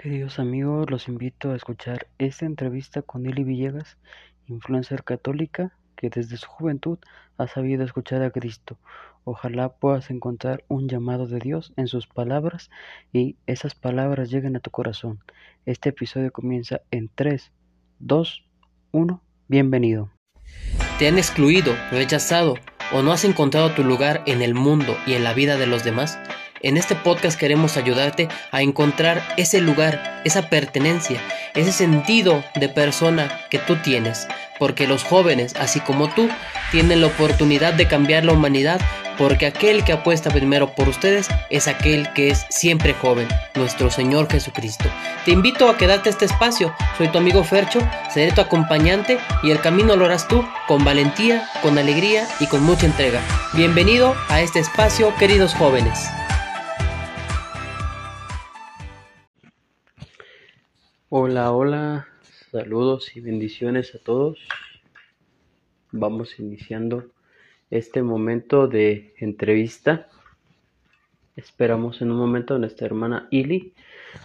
Queridos amigos, los invito a escuchar esta entrevista con Eli Villegas, influencer católica que desde su juventud ha sabido escuchar a Cristo. Ojalá puedas encontrar un llamado de Dios en sus palabras y esas palabras lleguen a tu corazón. Este episodio comienza en 3, 2, 1. Bienvenido. ¿Te han excluido, rechazado o no has encontrado tu lugar en el mundo y en la vida de los demás? En este podcast queremos ayudarte a encontrar ese lugar, esa pertenencia, ese sentido de persona que tú tienes, porque los jóvenes, así como tú, tienen la oportunidad de cambiar la humanidad, porque aquel que apuesta primero por ustedes es aquel que es siempre joven, nuestro Señor Jesucristo. Te invito a quedarte este espacio, soy tu amigo Fercho, seré tu acompañante y el camino lo harás tú con valentía, con alegría y con mucha entrega. Bienvenido a este espacio, queridos jóvenes. Hola, hola, saludos y bendiciones a todos. Vamos iniciando este momento de entrevista. Esperamos en un momento a nuestra hermana Ili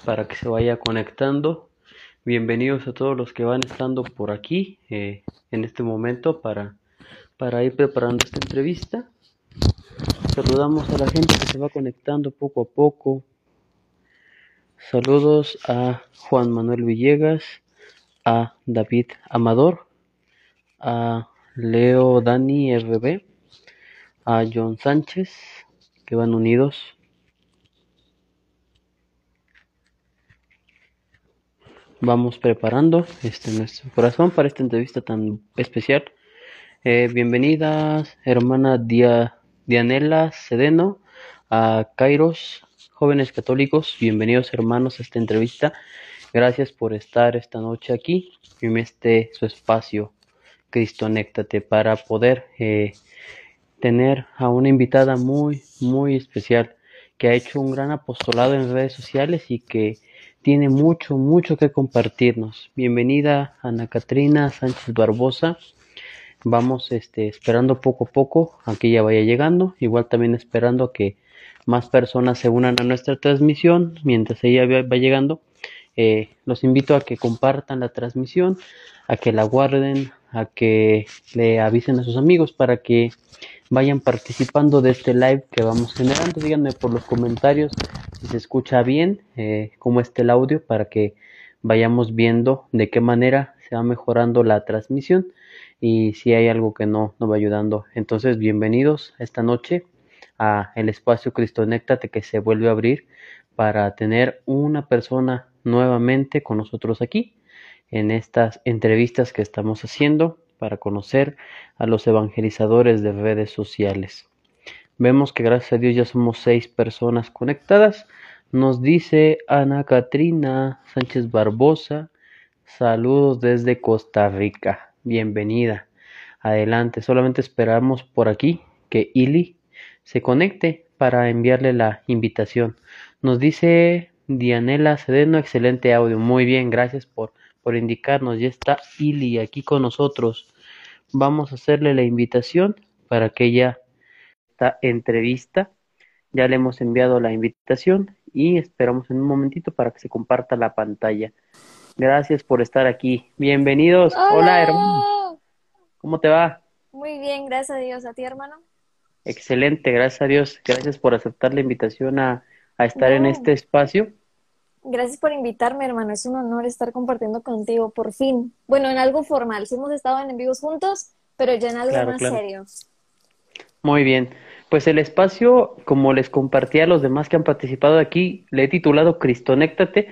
para que se vaya conectando. Bienvenidos a todos los que van estando por aquí eh, en este momento para, para ir preparando esta entrevista. Saludamos a la gente que se va conectando poco a poco. Saludos a Juan Manuel Villegas, a David Amador, a Leo Dani RB, a John Sánchez, que van unidos. Vamos preparando este nuestro corazón para esta entrevista tan especial. Eh, bienvenidas, hermana Dia, Dianela Sedeno, a Kairos Jóvenes católicos, bienvenidos hermanos a esta entrevista. Gracias por estar esta noche aquí en este su espacio, Cristo Néctate, para poder eh, tener a una invitada muy, muy especial que ha hecho un gran apostolado en redes sociales y que tiene mucho, mucho que compartirnos. Bienvenida Ana Catrina Sánchez Barbosa. Vamos este, esperando poco a poco a que ella vaya llegando, igual también esperando que más personas se unan a nuestra transmisión mientras ella va llegando. Eh, los invito a que compartan la transmisión, a que la guarden, a que le avisen a sus amigos para que vayan participando de este live que vamos generando. Díganme por los comentarios si se escucha bien, eh, cómo está el audio, para que vayamos viendo de qué manera se va mejorando la transmisión y si hay algo que no nos va ayudando. Entonces, bienvenidos esta noche a el espacio Cristo Néctate que se vuelve a abrir para tener una persona nuevamente con nosotros aquí en estas entrevistas que estamos haciendo para conocer a los evangelizadores de redes sociales. Vemos que gracias a Dios ya somos seis personas conectadas. Nos dice Ana Catrina Sánchez Barbosa, saludos desde Costa Rica, bienvenida. Adelante, solamente esperamos por aquí que Ili se conecte para enviarle la invitación. Nos dice Dianela Sedeno, excelente audio. Muy bien, gracias por, por indicarnos. Ya está Ili aquí con nosotros. Vamos a hacerle la invitación para que ella esta entrevista. Ya le hemos enviado la invitación y esperamos en un momentito para que se comparta la pantalla. Gracias por estar aquí. Bienvenidos. Hola, Hola hermano. ¿Cómo te va? Muy bien, gracias a Dios. ¿A ti, hermano? Excelente, gracias a Dios. Gracias por aceptar la invitación a, a estar en este espacio. Gracias por invitarme, hermano. Es un honor estar compartiendo contigo, por fin. Bueno, en algo formal. Sí hemos estado en vivos juntos, pero ya en algo Claro, más claro. serio. Muy bien. Pues el espacio, como les compartí a los demás que han participado aquí, le he titulado Cristonéctate,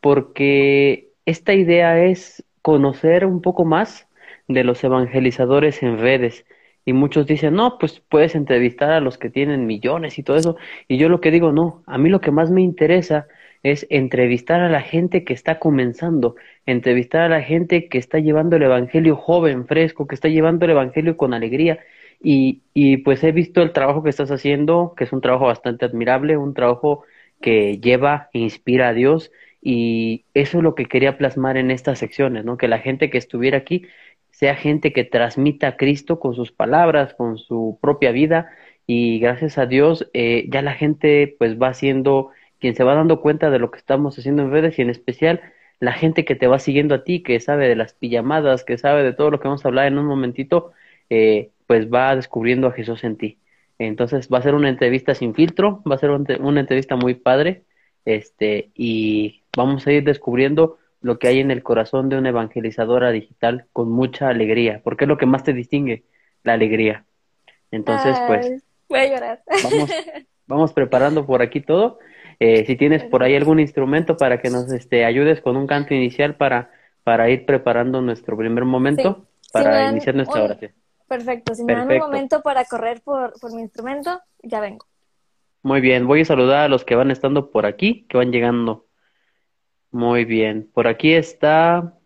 porque esta idea es conocer un poco más de los evangelizadores en redes. Y muchos dicen, no, pues puedes entrevistar a los que tienen millones y todo eso. Y yo lo que digo, no, a mí lo que más me interesa es entrevistar a la gente que está comenzando, entrevistar a la gente que está llevando el evangelio joven, fresco, que está llevando el evangelio con alegría. Y, y pues he visto el trabajo que estás haciendo, que es un trabajo bastante admirable, un trabajo que lleva e inspira a Dios. Y eso es lo que quería plasmar en estas secciones, ¿no? Que la gente que estuviera aquí sea gente que transmita a Cristo con sus palabras, con su propia vida. Y gracias a Dios, eh, ya la gente pues va siendo quien se va dando cuenta de lo que estamos haciendo en redes y en especial la gente que te va siguiendo a ti, que sabe de las pijamadas, que sabe de todo lo que vamos a hablar en un momentito, eh, pues va descubriendo a Jesús en ti. Entonces va a ser una entrevista sin filtro, va a ser una entrevista muy padre, este, y vamos a ir descubriendo lo que hay en el corazón de una evangelizadora digital con mucha alegría, porque es lo que más te distingue, la alegría. Entonces, pues, voy a llorar. Vamos, vamos preparando por aquí todo. Eh, si tienes por ahí algún instrumento para que nos este, ayudes con un canto inicial para, para ir preparando nuestro primer momento, para iniciar nuestra oración. Perfecto, si me dan un momento para correr por, por mi instrumento, ya vengo. Muy bien, voy a saludar a los que van estando por aquí, que van llegando. Muy bien, por aquí está.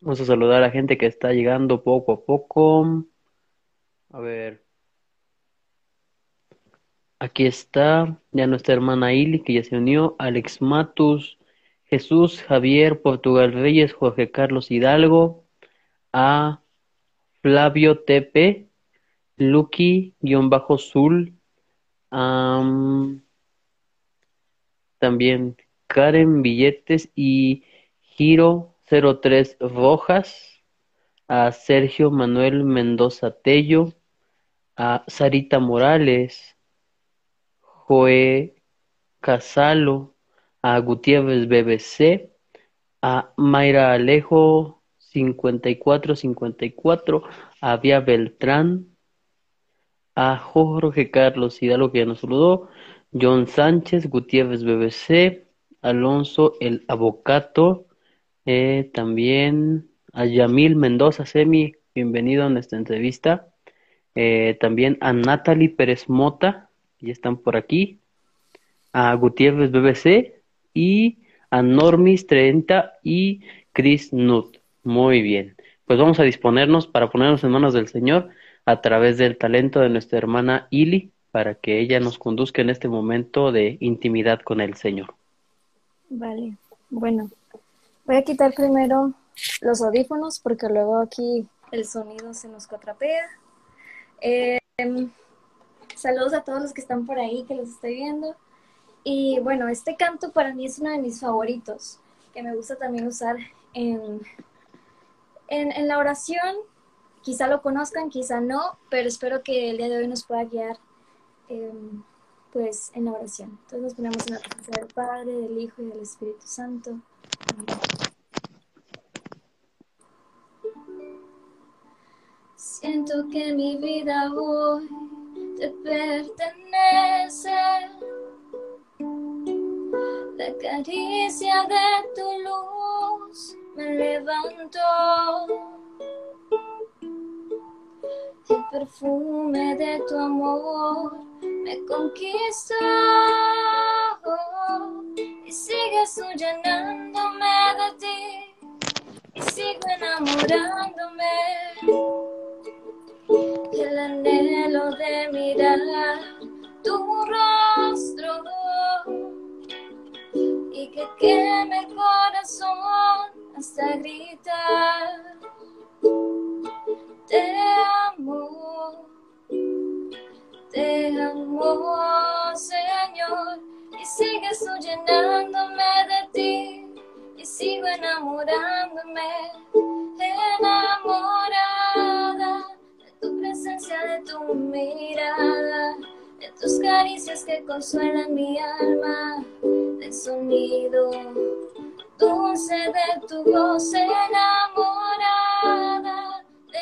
Vamos a saludar a la gente que está llegando poco a poco. A ver. Aquí está ya nuestra hermana Ili, que ya se unió. Alex Matus, Jesús, Javier, Portugal Reyes, Jorge Carlos Hidalgo. A Flavio Tepe, Lucky-Zul, también Karen Billetes y Giro 03 Rojas, a Sergio Manuel Mendoza Tello, a Sarita Morales, Joe Casalo, a Gutiérrez BBC, a Mayra Alejo 54-54, a Vía Beltrán, a Jorge Carlos Hidalgo que ya nos saludó, John Sánchez, Gutiérrez BBC, Alonso el Abocato, eh, también a Yamil Mendoza Semi, bienvenido a nuestra entrevista, eh, también a Natalie Pérez Mota, ya están por aquí, a Gutiérrez BBC y a Normis 30 y Chris Nut. Muy bien, pues vamos a disponernos para ponernos en manos del Señor a través del talento de nuestra hermana Ili para que ella nos conduzca en este momento de intimidad con el Señor. Vale, bueno, voy a quitar primero los audífonos porque luego aquí el sonido se nos cuatrapea. Em, saludos a todos los que están por ahí, que los estoy viendo. Y bueno, este canto para mí es uno de mis favoritos, que me gusta también usar en en, la oración, quizá lo conozcan, quizá no, pero espero que el día de hoy nos pueda guiar em, pues en la oración. Entonces nos ponemos en la presencia del Padre, del Hijo y del Espíritu Santo. Siento que mi vida hoy te pertenece. La caricia de tu luz me levanto. El perfume de tu amor me conquistó y sigues llenándome de ti y sigo enamorándome. El anhelo de mirar tu rostro y que queme el corazón hasta gritar. Te amo, te amo, Señor, y sigues llenándome de ti, y sigo enamorándome, enamorada de tu presencia, de tu mirada, de tus caricias que consuelan mi alma, del sonido dulce de tu voz enamorada,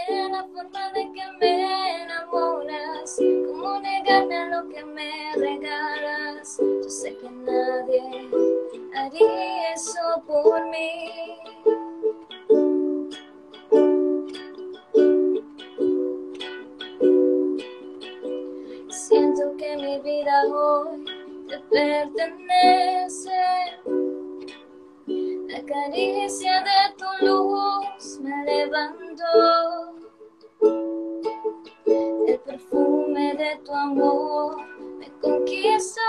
la forma de que me enamoras, como negarme lo que me regalas. Yo sé que nadie haría eso por mí. Siento que mi vida hoy te pertenece la caricia de tu luz me levantó. El perfume de tu amor me conquistó.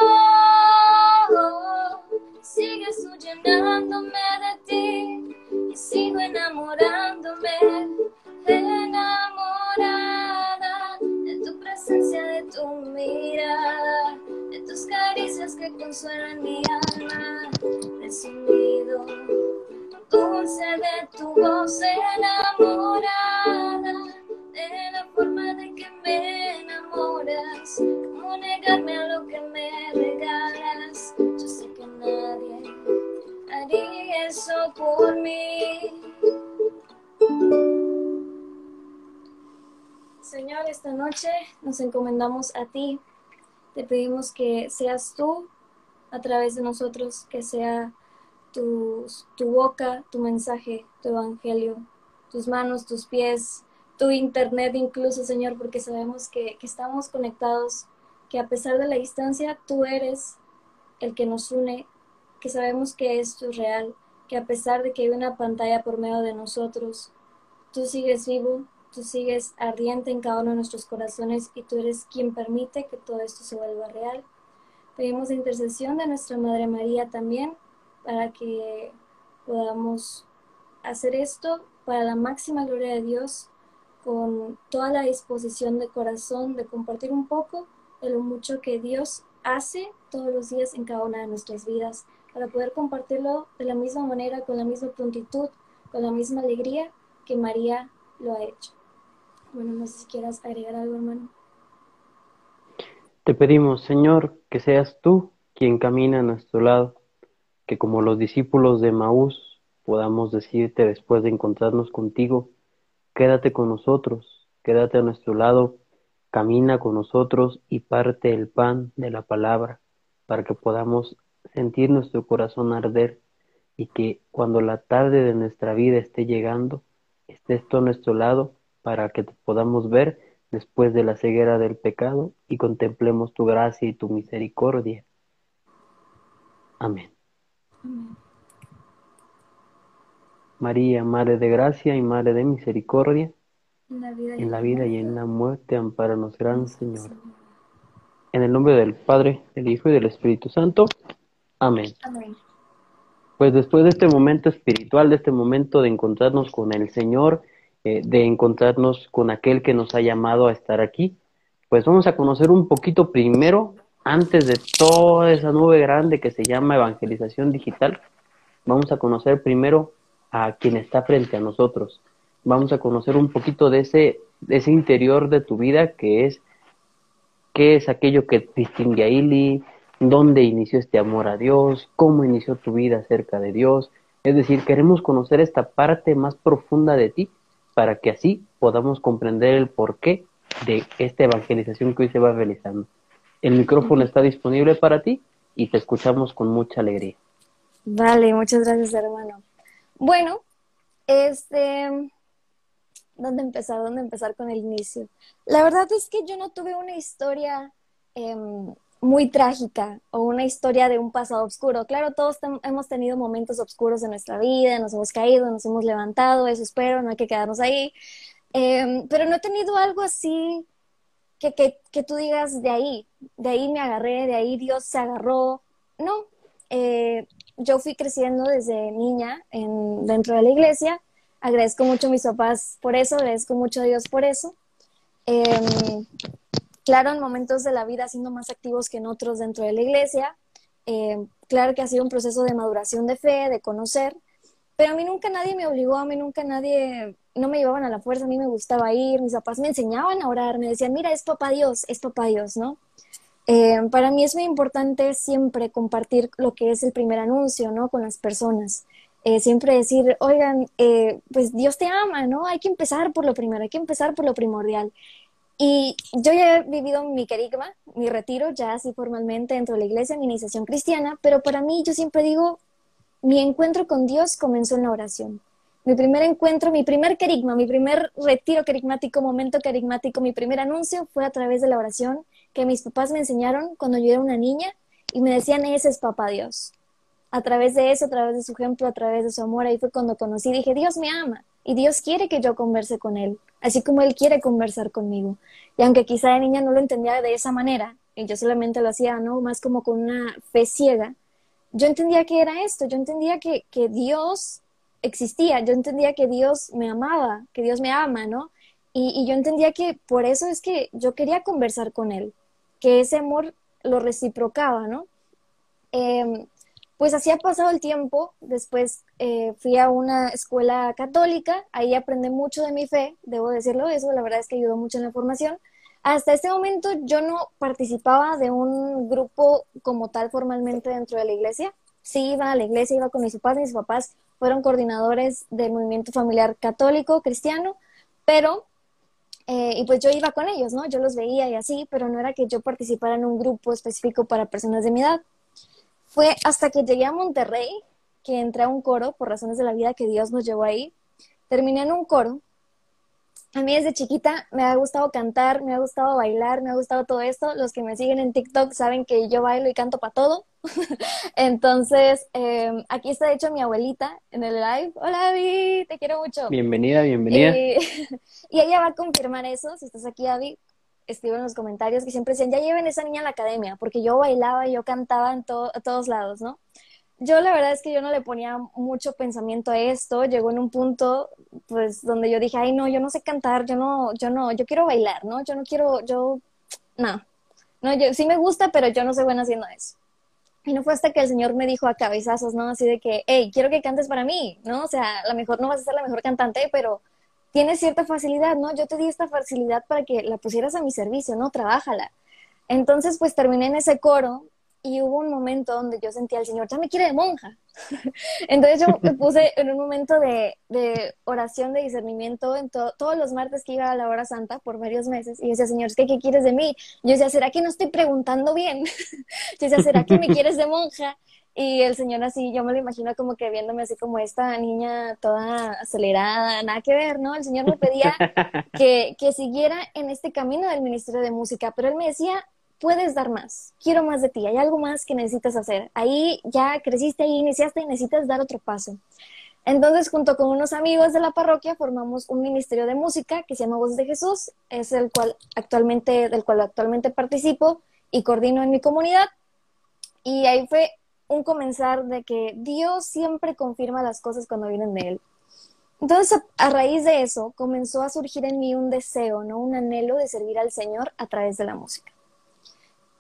Sigues llenándome de ti y sigo enamorándome, enamorada de tu presencia, de tu mirada, de tus caricias que consuelan mi de tu voz enamorada, de la forma de que me enamoras, cómo negarme a lo que me regalas. Yo sé que nadie haría eso por mí. Señor, esta noche nos encomendamos a ti. Te pedimos que seas tú a través de nosotros, que sea tu, boca, tu mensaje, tu evangelio, tus manos, tus pies, tu internet incluso, Señor, porque sabemos que, que estamos conectados, que a pesar de la distancia, tú eres el que nos une, que sabemos que esto es real, que a pesar de que hay una pantalla por medio de nosotros, tú sigues vivo, tú sigues ardiente en cada uno de nuestros corazones y tú eres quien permite que todo esto se vuelva real. Pedimos la intercesión de nuestra Madre María también para que podamos hacer esto para la máxima gloria de Dios, con toda la disposición de corazón de compartir un poco de lo mucho que Dios hace todos los días en cada una de nuestras vidas, para poder compartirlo de la misma manera, con la misma prontitud, con la misma alegría que María lo ha hecho. Bueno, no sé si quieras agregar algo, hermano. Te pedimos, Señor, que seas tú quien camina a nuestro lado, que como los discípulos de Maús podamos decirte después de encontrarnos contigo, quédate con nosotros, quédate a nuestro lado, camina con nosotros y parte el pan de la palabra, para que podamos sentir nuestro corazón arder y que cuando la tarde de nuestra vida esté llegando, estés tú a nuestro lado para que te podamos ver después de la ceguera del pecado y contemplemos tu gracia y tu misericordia. Amén. María, Madre de Gracia y Madre de Misericordia, En la vida, en la vida y en la muerte, amparanos, Gran Señor. En el nombre del Padre, del Hijo y del Espíritu Santo. Amén. Amén. Pues después de este momento espiritual, de este momento de encontrarnos con el Señor, eh, de encontrarnos con aquel que nos ha llamado a estar aquí, pues vamos a conocer un poquito primero, antes de toda esa nube grande que se llama evangelización digital, vamos a conocer primero a quien está frente a nosotros. Vamos a conocer un poquito de ese, ese interior de tu vida que es qué es aquello que distingue a Ili, dónde inició este amor a Dios, cómo inició tu vida cerca de Dios. Es decir, queremos conocer esta parte más profunda de ti para que así podamos comprender el porqué de esta evangelización que hoy se va realizando. El micrófono está disponible para ti y te escuchamos con mucha alegría. Vale, muchas gracias, hermano. Bueno, este, ¿dónde empezar? ¿Dónde empezar con el inicio? La verdad es que yo no tuve una historia em, muy trágica o una historia de un pasado oscuro. Claro, todos hemos tenido momentos oscuros en nuestra vida, nos hemos caído, nos hemos levantado, eso espero, no hay que quedarnos ahí. Em, pero no he tenido algo así que, que, que, tú digas de ahí, de ahí me agarré, de ahí Dios se agarró. No, eh, yo fui creciendo desde niña en, dentro de la iglesia. Agradezco mucho a mis papás por eso, agradezco mucho a Dios por eso. Eh, claro, en momentos de la vida siendo más activos que en otros dentro de la iglesia. Eh, claro que ha sido un proceso de maduración de fe, de conocer, pero a mí nunca nadie me obligó, a mí nunca nadie, no me llevaban a la fuerza, a mí me gustaba ir, mis papás me enseñaban a orar, me decían, mira, es papá Dios, es papá Dios, ¿no? Eh, para mí es muy importante siempre compartir lo que es el primer anuncio, ¿no? Con las personas. Eh, siempre decir, oigan, eh, pues Dios te ama, ¿no? Hay que empezar por lo primero, hay que empezar por lo primordial. Y yo ya he vivido mi querigma, mi retiro, ya así formalmente dentro de la iglesia, mi iniciación cristiana, pero para mí yo siempre digo, mi encuentro con Dios comenzó en la oración. Mi primer encuentro, mi primer querigma, mi primer retiro querigmático, momento querigmático, mi primer anuncio fue a través de la oración que mis papás me enseñaron cuando yo era una niña y me decían, ese es papá Dios. A través de eso, a través de su ejemplo, a través de su amor, ahí fue cuando conocí, dije, Dios me ama y Dios quiere que yo converse con Él, así como Él quiere conversar conmigo. Y aunque quizá de niña no lo entendía de esa manera, y yo solamente lo hacía, ¿no? Más como con una fe ciega, yo entendía que era esto, yo entendía que, que Dios existía, yo entendía que Dios me amaba, que Dios me ama, ¿no? Y, yo entendía que por eso es que yo quería conversar con Él, que ese amor lo reciprocaba, ¿no? Eh, pues así ha pasado el tiempo. Después eh, fui a una escuela católica, ahí aprendí mucho de mi fe, debo decirlo, eso la verdad es que ayudó mucho en la formación. Hasta este momento yo no participaba de un grupo como tal formalmente dentro de la iglesia. Sí iba a la iglesia, iba con mis papás, mis papás fueron coordinadores del movimiento familiar católico, cristiano, pero, eh, y pues yo iba con ellos, ¿no? Yo los veía y así, pero no era que yo participara en un grupo específico para personas de mi edad. Fue hasta que llegué a Monterrey que entré a un coro por razones de la vida que Dios nos llevó ahí. Terminé en un coro. A mí desde chiquita me ha gustado cantar, me ha gustado bailar, me ha gustado todo esto. Los que me siguen en TikTok saben que yo bailo y canto para todo. Entonces, em, aquí está de hecho mi abuelita en el live. Hola, Abby, te quiero mucho. Bienvenida, bienvenida. Y, y ella va a confirmar eso. Si estás aquí, Abby, escribo en los comentarios que siempre decían, ya lleven esa niña a la academia, porque yo bailaba y yo cantaba en todos lados, ¿no? Yo la verdad es que yo no le ponía mucho pensamiento a esto, llegó en un punto pues donde yo dije, ay no, yo no sé cantar, yo no, yo no, yo quiero bailar, ¿no? Yo no quiero, yo, no, no, yo sí me gusta, pero yo no soy buena haciendo eso. Y no fue hasta que el Señor me dijo a cabezazos, ¿no? Así de que, hey, quiero que cantes para mí, ¿no? O sea, a lo mejor no vas a ser la mejor cantante, pero tienes cierta facilidad, ¿no? Yo te di esta facilidad para que la pusieras a mi servicio, ¿no? Trabájala. Entonces, pues terminé en ese coro y hubo un momento donde yo sentía al Señor, ya me quiere de monja. Entonces yo me puse en un momento de, oración, de discernimiento, en todos los martes que iba a la hora santa por varios meses, y decía, Señor, ¿qué, ¿qué quieres de mí? Yo decía, ¿será que no estoy preguntando bien? yo decía, ¿será que me quieres de monja? Y el señor así, yo me lo imagino como que viéndome así como esta niña toda acelerada, nada que ver, ¿no? El señor me pedía que, que siguiera en este camino del Ministerio de Música, pero él me decía, puedes dar más, quiero más de ti, hay algo más que necesitas hacer. Ahí ya creciste, ahí iniciaste y necesitas dar otro paso. Entonces, junto con unos amigos de la parroquia, formamos un ministerio de música que se llama Voz de Jesús, es el cual actualmente, del cual actualmente participo y coordino en mi comunidad. Y ahí fue un comenzar de que Dios siempre confirma las cosas cuando vienen de Él. Entonces, a, raíz de eso, comenzó a surgir en mí un deseo, ¿no? Un anhelo de servir al Señor a través de la música.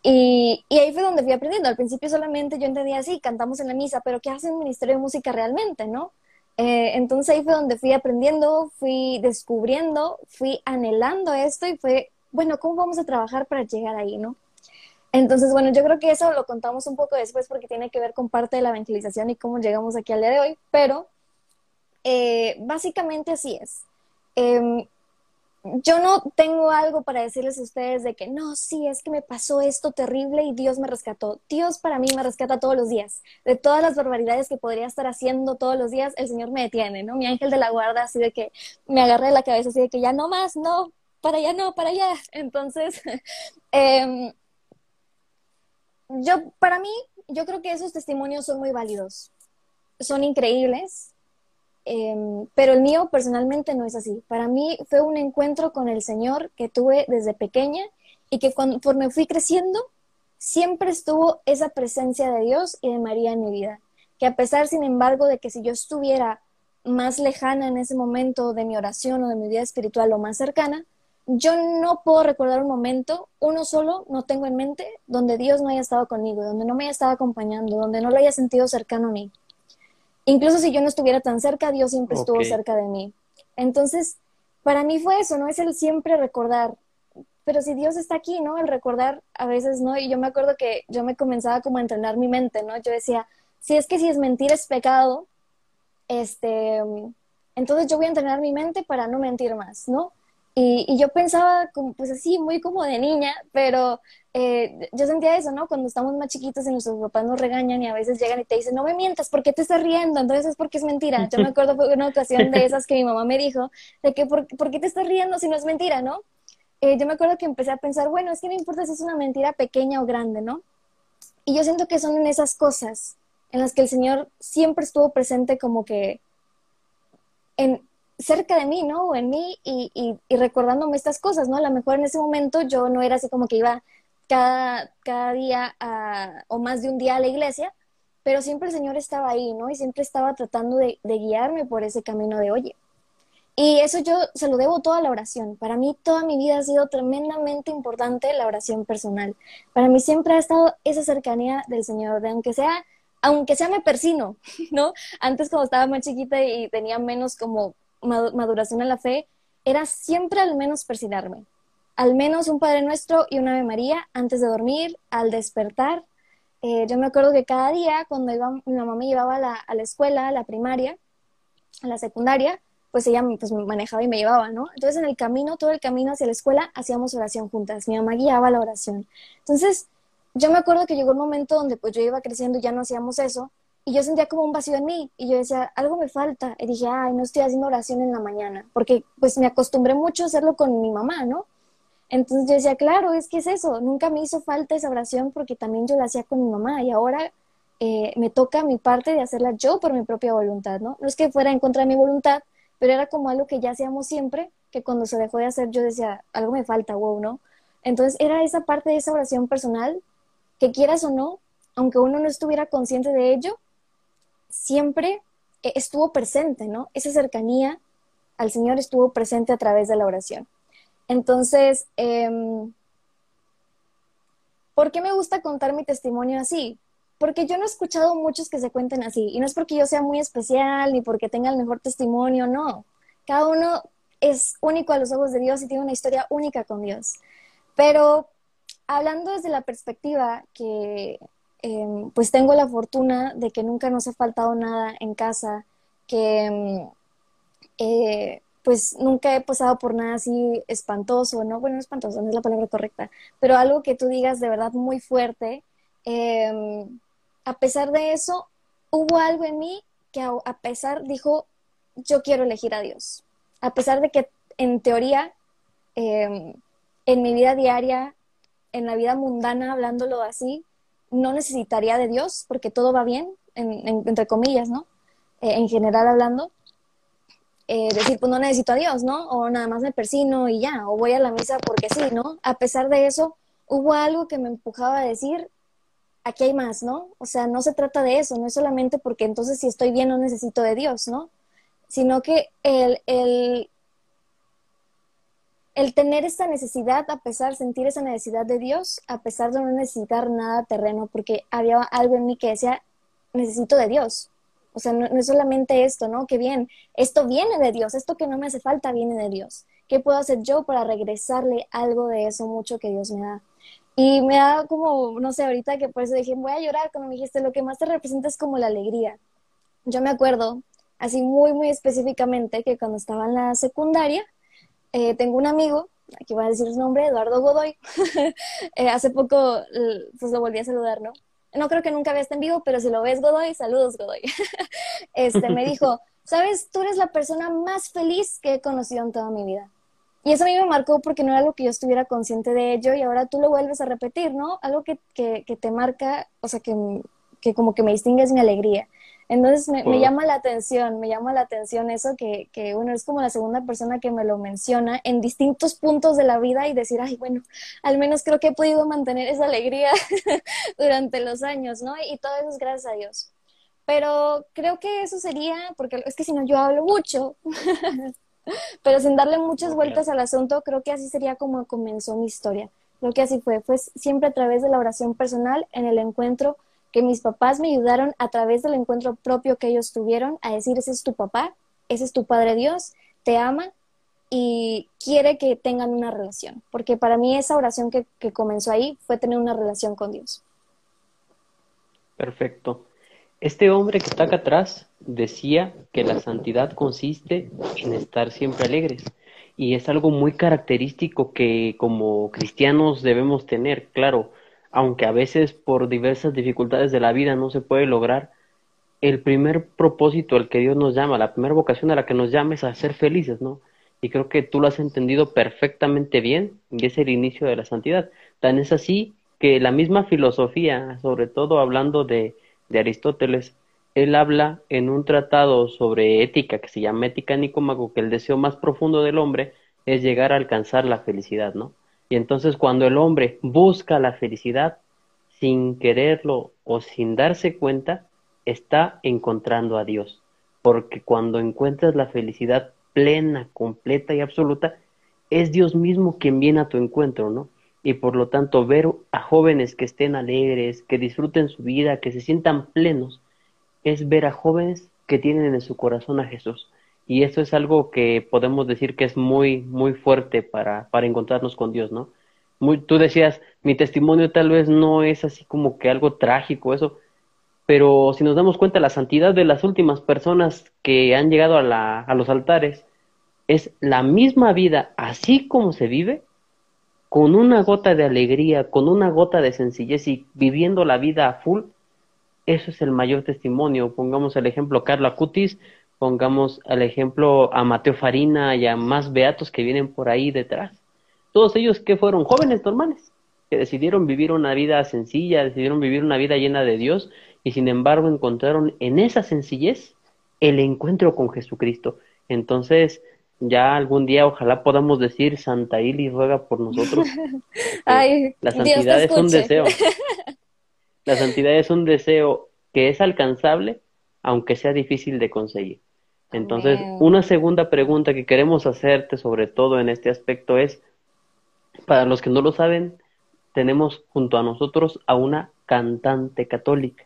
Y, y, ahí fue donde fui aprendiendo. Al principio solamente yo entendía así, cantamos en la misa, pero ¿qué hace un ministerio de música realmente, no? Eh, entonces ahí fue donde fui aprendiendo, fui descubriendo, fui anhelando esto y fue, bueno, ¿cómo vamos a trabajar para llegar ahí, no? Entonces, bueno, yo creo que eso lo contamos un poco después porque tiene que ver con parte de la evangelización y cómo llegamos aquí al día de hoy, pero eh, básicamente así es. Em, yo no tengo algo para decirles a ustedes de que no, sí, es que me pasó esto terrible y Dios me rescató. Dios para mí me rescata todos los días. De todas las barbaridades que podría estar haciendo todos los días, el Señor me detiene, ¿no? Mi ángel de la guarda, así de que me agarré la cabeza, así de que ya no más, no, para allá no, para allá. Entonces, eh, yo, para mí, yo creo que esos testimonios son muy válidos, son increíbles, em, pero el mío personalmente no es así. Para mí fue un encuentro con el Señor que tuve desde pequeña y que conforme fui creciendo, siempre estuvo esa presencia de Dios y de María en mi vida. Que a pesar, sin embargo, de que si yo estuviera más lejana en ese momento de mi oración o de mi vida espiritual o más cercana, yo no puedo recordar un momento, uno solo, no tengo en mente, donde Dios no haya estado conmigo, donde no me haya estado acompañando, donde no lo haya sentido cercano a mí. Incluso si yo no estuviera tan cerca, Dios siempre estuvo cerca de mí. Entonces, para mí fue eso, ¿no? Es el siempre recordar. Pero si Dios está aquí, ¿no? El recordar a veces, ¿no? Y yo me acuerdo que yo me comenzaba como a entrenar mi mente, ¿no? Yo decía, si es que si es mentir es pecado, este, entonces yo voy a entrenar mi mente para no mentir más, ¿no? Y, yo pensaba, como, pues así, muy como de niña, pero eh, yo sentía eso, ¿no? Cuando estamos más chiquitos y nuestros papás nos regañan y a veces llegan y te dicen, no me mientas, ¿por qué te estás riendo? Entonces es porque es mentira. Yo me acuerdo de una ocasión de esas que mi mamá me dijo, de que, ¿por, qué te estás riendo si no es mentira, no? Eh, yo me acuerdo que empecé a pensar, bueno, es que no importa si es una mentira pequeña o grande, ¿no? Y yo siento que son en esas cosas en las que el Señor siempre estuvo presente como que en, cerca de mí, ¿no? O en mí y, y, recordándome estas cosas, ¿no? A lo mejor en ese momento yo no era así como que iba cada, cada día o más de un día a la iglesia, pero siempre el Señor estaba ahí, ¿no? Y siempre estaba tratando de, de guiarme por ese camino de oye. Y eso yo se lo debo toda la oración. Para mí toda mi vida ha sido tremendamente importante la oración personal. Para mí siempre ha estado esa cercanía del Señor, de aunque sea aunque sea me persino, ¿no? Antes cuando estaba más chiquita y tenía menos como maduración en la fe, era siempre al menos persinarme. Al menos un Padre Nuestro y una Ave María antes de dormir, al despertar. Eh, yo me acuerdo que cada día cuando iba, mi mamá me llevaba a la, escuela, a la primaria, a la secundaria, pues ella pues, me manejaba y me llevaba, ¿no? Entonces en el camino, todo el camino hacia la escuela, hacíamos oración juntas. Mi mamá guiaba la oración. Entonces, yo me acuerdo que llegó un momento donde pues yo iba creciendo y ya no hacíamos eso, y yo sentía como un vacío en mí, y yo decía, algo me falta, y dije, ay, no estoy haciendo oración en la mañana, porque pues me acostumbré mucho a hacerlo con mi mamá, ¿no? Entonces yo decía, claro, es que es eso, nunca me hizo falta esa oración porque también yo la hacía con mi mamá, y ahora eh, me toca mi parte de hacerla yo por mi propia voluntad, ¿no? No es que fuera en contra de mi voluntad, pero era como algo que ya hacíamos siempre, que cuando se dejó de hacer yo decía, algo me falta, wow, ¿no? Entonces era esa parte de esa oración personal que quieras o no, aunque uno no estuviera consciente de ello, siempre eh, estuvo presente, ¿no? Esa cercanía al Señor estuvo presente a través de la oración. Entonces, em, ¿por qué me gusta contar mi testimonio así? Porque yo no he escuchado muchos que se cuenten así, y no es porque yo sea muy especial ni porque tenga el mejor testimonio, no. Cada uno es único a los ojos de Dios y tiene una historia única con Dios. Pero hablando desde la perspectiva que em, pues tengo la fortuna de que nunca nos ha faltado nada en casa, que em, eh, pues nunca he pasado por nada así espantoso, ¿no? Bueno, espantoso no es la palabra correcta, pero algo que tú digas de verdad muy fuerte, em, a pesar de eso, hubo algo en mí que a pesar dijo, yo quiero elegir a Dios. A pesar de que en teoría, en mi vida diaria, en la vida mundana, hablándolo así, no necesitaría de Dios porque todo va bien, entre comillas, ¿no? Eh, en general hablando. Eh, decir, pues no necesito a Dios, ¿no? O nada más me persino y ya, o voy a la misa porque sí, ¿no? A pesar de eso, hubo algo que me empujaba a decir, aquí hay más, ¿no? O sea, no se trata de eso, no es solamente porque entonces si estoy bien no necesito de Dios, ¿no? Sino que el, el, el tener esta necesidad, a pesar, sentir esa necesidad de Dios, a pesar de no necesitar nada terreno, porque había algo en mí que decía, necesito de Dios. O sea, no, es solamente esto, ¿no? Que bien, esto viene de Dios, esto que no me hace falta viene de Dios. ¿Qué puedo hacer yo para regresarle algo de eso mucho que Dios me da? Y me da como, no sé, ahorita que por eso dije, voy a llorar cuando me dijiste, lo que más te representa es como la alegría. Yo me acuerdo, así muy, muy específicamente, que cuando estaba en la secundaria, eh, tengo un amigo, aquí voy a decir su nombre, Eduardo Godoy. Eh, hace poco pues lo volví a saludar, ¿no? No creo que nunca estado en vivo, pero si lo ves, Godoy, saludos, Godoy. este, me dijo, sabes, tú eres la persona más feliz que he conocido en toda mi vida. Y eso a mí me marcó porque no era algo que yo estuviera consciente de ello y ahora tú lo vuelves a repetir, ¿no? Algo que, que, que te marca, o sea, que, que como que me distingue es mi alegría. Entonces me, llama la atención, me llama la atención eso que, que, bueno, es como la segunda persona que me lo menciona en distintos puntos de la vida y decir, ay, bueno, al menos creo que he podido mantener esa alegría durante los años, ¿no? Y todo eso es gracias a Dios. Pero creo que eso sería, porque es que si no yo hablo mucho, pero sin darle muchas vueltas al asunto, creo que así sería como comenzó mi historia. Creo que así fue, fue siempre a través de la oración personal, en el encuentro que mis papás me ayudaron a través del encuentro propio que ellos tuvieron a decir, ese es tu papá, ese es tu Padre Dios, te ama y quiere que tengan una relación. Porque para mí esa oración que, que comenzó ahí fue tener una relación con Dios. Perfecto. Este hombre que está acá atrás decía que la santidad consiste en estar siempre alegres y es algo muy característico que como cristianos debemos tener, claro, aunque a veces por diversas dificultades de la vida no se puede lograr, el primer propósito al que Dios nos llama, la primera vocación a la que nos llama es a ser felices, ¿no? Y creo que tú lo has entendido perfectamente bien y es el inicio de la santidad. Tan es así que la misma filosofía, sobre todo hablando de, de Aristóteles, él habla en un tratado sobre ética que se llama Ética Nicómago que el deseo más profundo del hombre es llegar a alcanzar la felicidad, ¿no? Y entonces cuando el hombre busca la felicidad sin quererlo o sin darse cuenta, está encontrando a Dios. Porque cuando encuentras la felicidad plena, completa y absoluta, es Dios mismo quien viene a tu encuentro, ¿no? y por lo tanto ver a jóvenes que estén alegres, que disfruten su vida, que se sientan plenos, es ver a jóvenes que tienen en su corazón a Jesús. Y eso es algo que podemos decir que es muy, muy fuerte para, para encontrarnos con Dios, ¿no? Tú decías, mi testimonio tal vez no es así como que algo trágico, eso, pero si nos damos cuenta, la santidad de las últimas personas que han llegado a, la, a los altares es la misma vida, así como se vive, con una gota de alegría, con una gota de sencillez y viviendo la vida a full, eso es el mayor testimonio. Pongamos el ejemplo Carla Cutis, pongamos el ejemplo a Mateo Farina y a más beatos que vienen por ahí detrás. Todos ellos que fueron jóvenes normales, que decidieron vivir una vida sencilla, decidieron vivir una vida llena de Dios y sin embargo encontraron en esa sencillez el encuentro con Jesucristo. Entonces, ya algún día ojalá podamos decir Santa Ili ruega por nosotros. Ay, la santidad es un deseo. La santidad es un deseo que es alcanzable, aunque sea difícil de conseguir. Entonces, una segunda pregunta que queremos hacerte, sobre todo en este aspecto, es, para los que no lo saben, tenemos junto a nosotros a una cantante católica,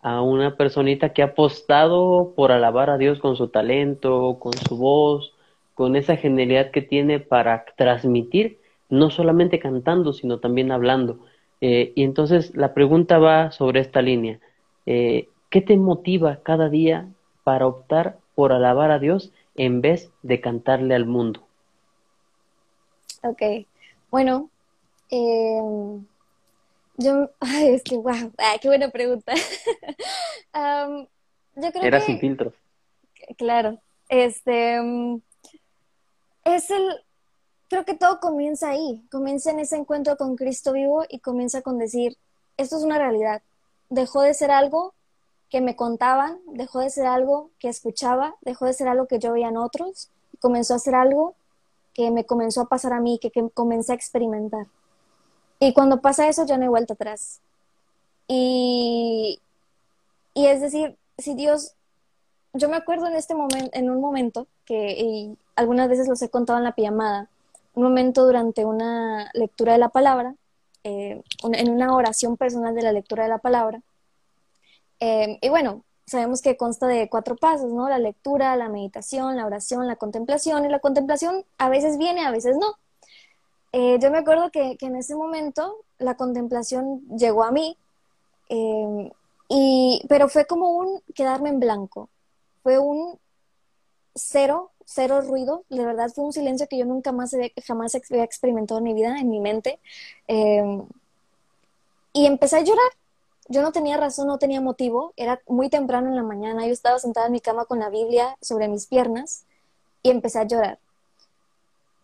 a una personita que ha apostado por alabar a Dios con su talento, con su voz, con esa genialidad que tiene para transmitir, no solamente cantando, sino también hablando. Eh, y entonces la pregunta va sobre esta línea. Eh, ¿Qué te motiva cada día para optar por alabar a Dios en vez de cantarle al mundo? Ok, bueno, em, yo, ay, es que, wow, qué buena pregunta. yo creo Era sin filtros. Claro, este, em, es el, creo que todo comienza ahí, comienza en ese encuentro con Cristo vivo y comienza con decir, esto es una realidad, dejó de ser algo que me contaban, dejó de ser algo que escuchaba, dejó de ser algo que yo veía en otros, y comenzó a ser algo que me comenzó a pasar a mí, que, que comencé a experimentar. Y cuando pasa eso ya no hay vuelta atrás. Y, y es decir, si Dios, yo me acuerdo en este momento, en un momento que algunas veces los he contado en la pijamada, un momento durante una lectura de la palabra, eh, en una oración personal de la lectura de la palabra. Eh, y bueno, sabemos que consta de cuatro pasos, ¿no? La lectura, la meditación, la oración, la contemplación. Y la contemplación a veces viene, a veces no. Eh, yo me acuerdo que, que, en ese momento la contemplación llegó a mí, y, pero fue como un quedarme en blanco. Fue un cero, cero ruido. De verdad fue un silencio que yo nunca más jamás había experimentado en mi vida, en mi mente. Em, y empecé a llorar. Yo no tenía razón, no tenía motivo. Era muy temprano en la mañana. Yo estaba sentada en mi cama con la Biblia sobre mis piernas y empecé a llorar.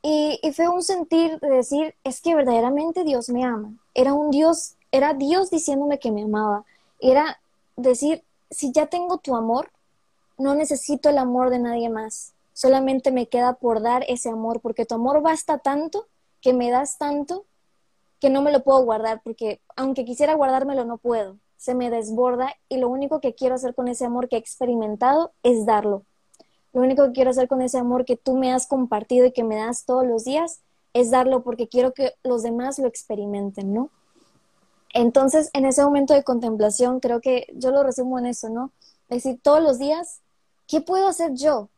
Y, y fue un sentir de decir, es que verdaderamente Dios me ama. Era un Dios, era Dios diciéndome que me amaba. Era decir, si ya tengo tu amor, no necesito el amor de nadie más, solamente me queda por dar ese amor, porque tu amor basta tanto, que me das tanto, que no me lo puedo guardar, porque aunque quisiera guardármelo, no puedo, se me desborda y lo único que quiero hacer con ese amor que he experimentado es darlo. Lo único que quiero hacer con ese amor que tú me has compartido y que me das todos los días es darlo porque quiero que los demás lo experimenten, ¿no? Entonces, en ese momento de contemplación, creo que yo lo resumo en eso, ¿no? Es decir, todos los días ¿qué puedo hacer yo?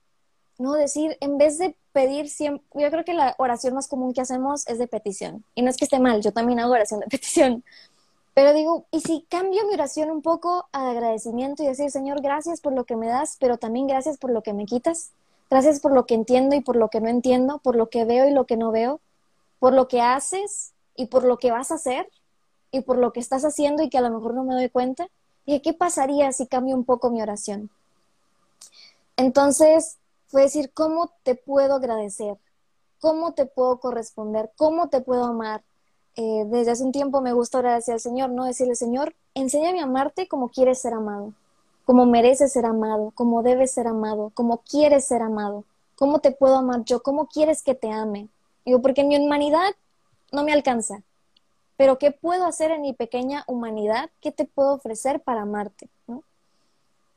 No decir, en vez de pedir siempre, yo creo que la oración más común que hacemos es de petición. Y no es que esté mal, yo también hago oración de petición. Pero digo, ¿y si cambio mi oración un poco a agradecimiento y decir, Señor, gracias por lo que me das, pero también gracias por lo que me quitas? Gracias por lo que entiendo y por lo que no entiendo, por lo que veo y lo que no veo, por lo que haces y por lo que vas a hacer y por lo que estás haciendo y que a lo mejor no me doy cuenta. ¿Y qué pasaría si cambio un poco mi oración? Entonces, fue decir, ¿cómo te puedo agradecer? ¿Cómo te puedo corresponder? ¿Cómo te puedo amar? Eh, desde hace un tiempo me gusta agradecer al Señor, ¿no? Decirle, Señor, enséñame a amarte como quieres ser amado, como mereces ser amado, como debes ser amado, como quieres ser amado. ¿Cómo te puedo amar yo? ¿Cómo quieres que te ame? Digo, porque mi humanidad no me alcanza. Pero ¿qué puedo hacer en mi pequeña humanidad? ¿Qué te puedo ofrecer para amarte?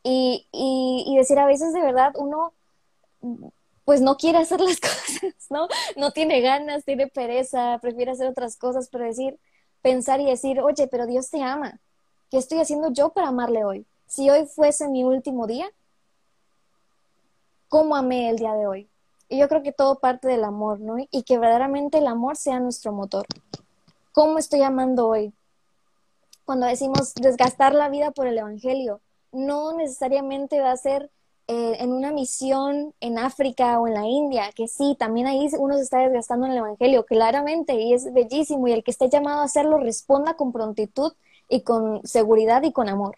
Y, y, decir, a veces de verdad uno pues no quiere hacer las cosas, ¿no? No tiene ganas, tiene pereza, prefiere hacer otras cosas, pero decir, pensar y decir, oye, pero Dios te ama. ¿Qué estoy haciendo yo para amarle hoy? Si hoy fuese mi último día, ¿cómo amé el día de hoy? Y yo creo que todo parte del amor, ¿no? Y que verdaderamente el amor sea nuestro motor. ¿Cómo estoy amando hoy? Cuando decimos desgastar la vida por el Evangelio, no necesariamente va a ser eh, en una misión en África o en la India, que sí, también ahí uno se está desgastando en el Evangelio, claramente, y es bellísimo, y el que esté llamado a hacerlo responda con prontitud y con seguridad y con amor.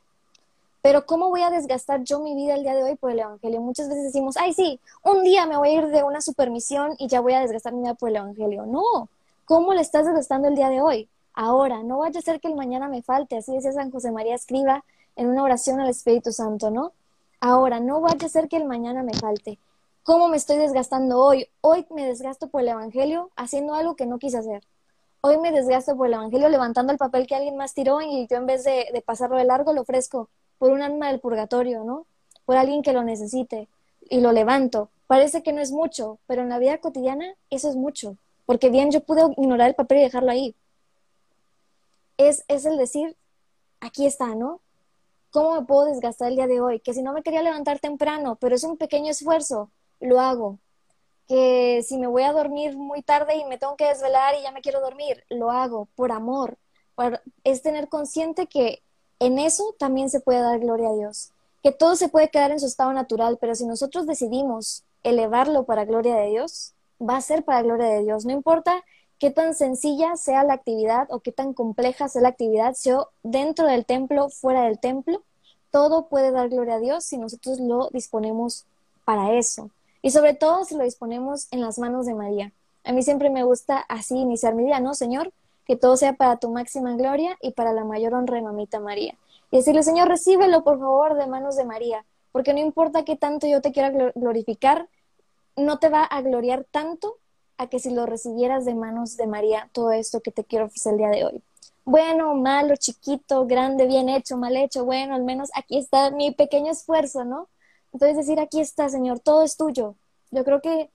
Pero ¿cómo voy a desgastar yo mi vida el día de hoy por el Evangelio? Muchas veces decimos, ay, sí, un día me voy a ir de una supermisión y ya voy a desgastar mi vida por el Evangelio. No, ¿cómo le estás desgastando el día de hoy? Ahora, no vaya a ser que el mañana me falte, así decía San José María Escriba en una oración al Espíritu Santo, ¿no? Ahora, no vaya a ser que el mañana me falte. ¿Cómo me estoy desgastando hoy? Hoy me desgasto por el Evangelio haciendo algo que no quise hacer. Hoy me desgasto por el Evangelio levantando el papel que alguien más tiró y yo en vez de, pasarlo de largo lo ofrezco por un alma del purgatorio, ¿no? Por alguien que lo necesite y lo levanto. Parece que no es mucho, pero en la vida cotidiana eso es mucho, porque bien yo pude ignorar el papel y dejarlo ahí. Es, es el decir, aquí está, ¿no? ¿Cómo me puedo desgastar el día de hoy? Que si no me quería levantar temprano, pero es un pequeño esfuerzo, lo hago. Que si me voy a dormir muy tarde y me tengo que desvelar y ya me quiero dormir, lo hago por amor. es tener consciente que en eso también se puede dar gloria a Dios. Que todo se puede quedar en su estado natural, pero si nosotros decidimos elevarlo para gloria de Dios, va a ser para gloria de Dios. No importa qué tan sencilla sea la actividad o qué tan compleja sea la actividad, sea dentro del templo, fuera del templo, todo puede dar gloria a Dios si nosotros lo disponemos para eso. Y sobre todo si lo disponemos en las manos de María. A mí siempre me gusta así iniciar mi día, ¿no, Señor? Que todo sea para tu máxima gloria y para la mayor honra de mamita María. Y decirle, Señor, recíbelo por favor de manos de María, porque no importa qué tanto yo te quiera glorificar, no te va a gloriar tanto a que si lo recibieras de manos de María, todo esto que te quiero ofrecer el día de hoy. Bueno, malo, chiquito, grande, bien hecho, mal hecho, bueno, al menos aquí está mi pequeño esfuerzo, ¿no? Entonces decir, aquí está, Señor, todo es tuyo. Yo creo que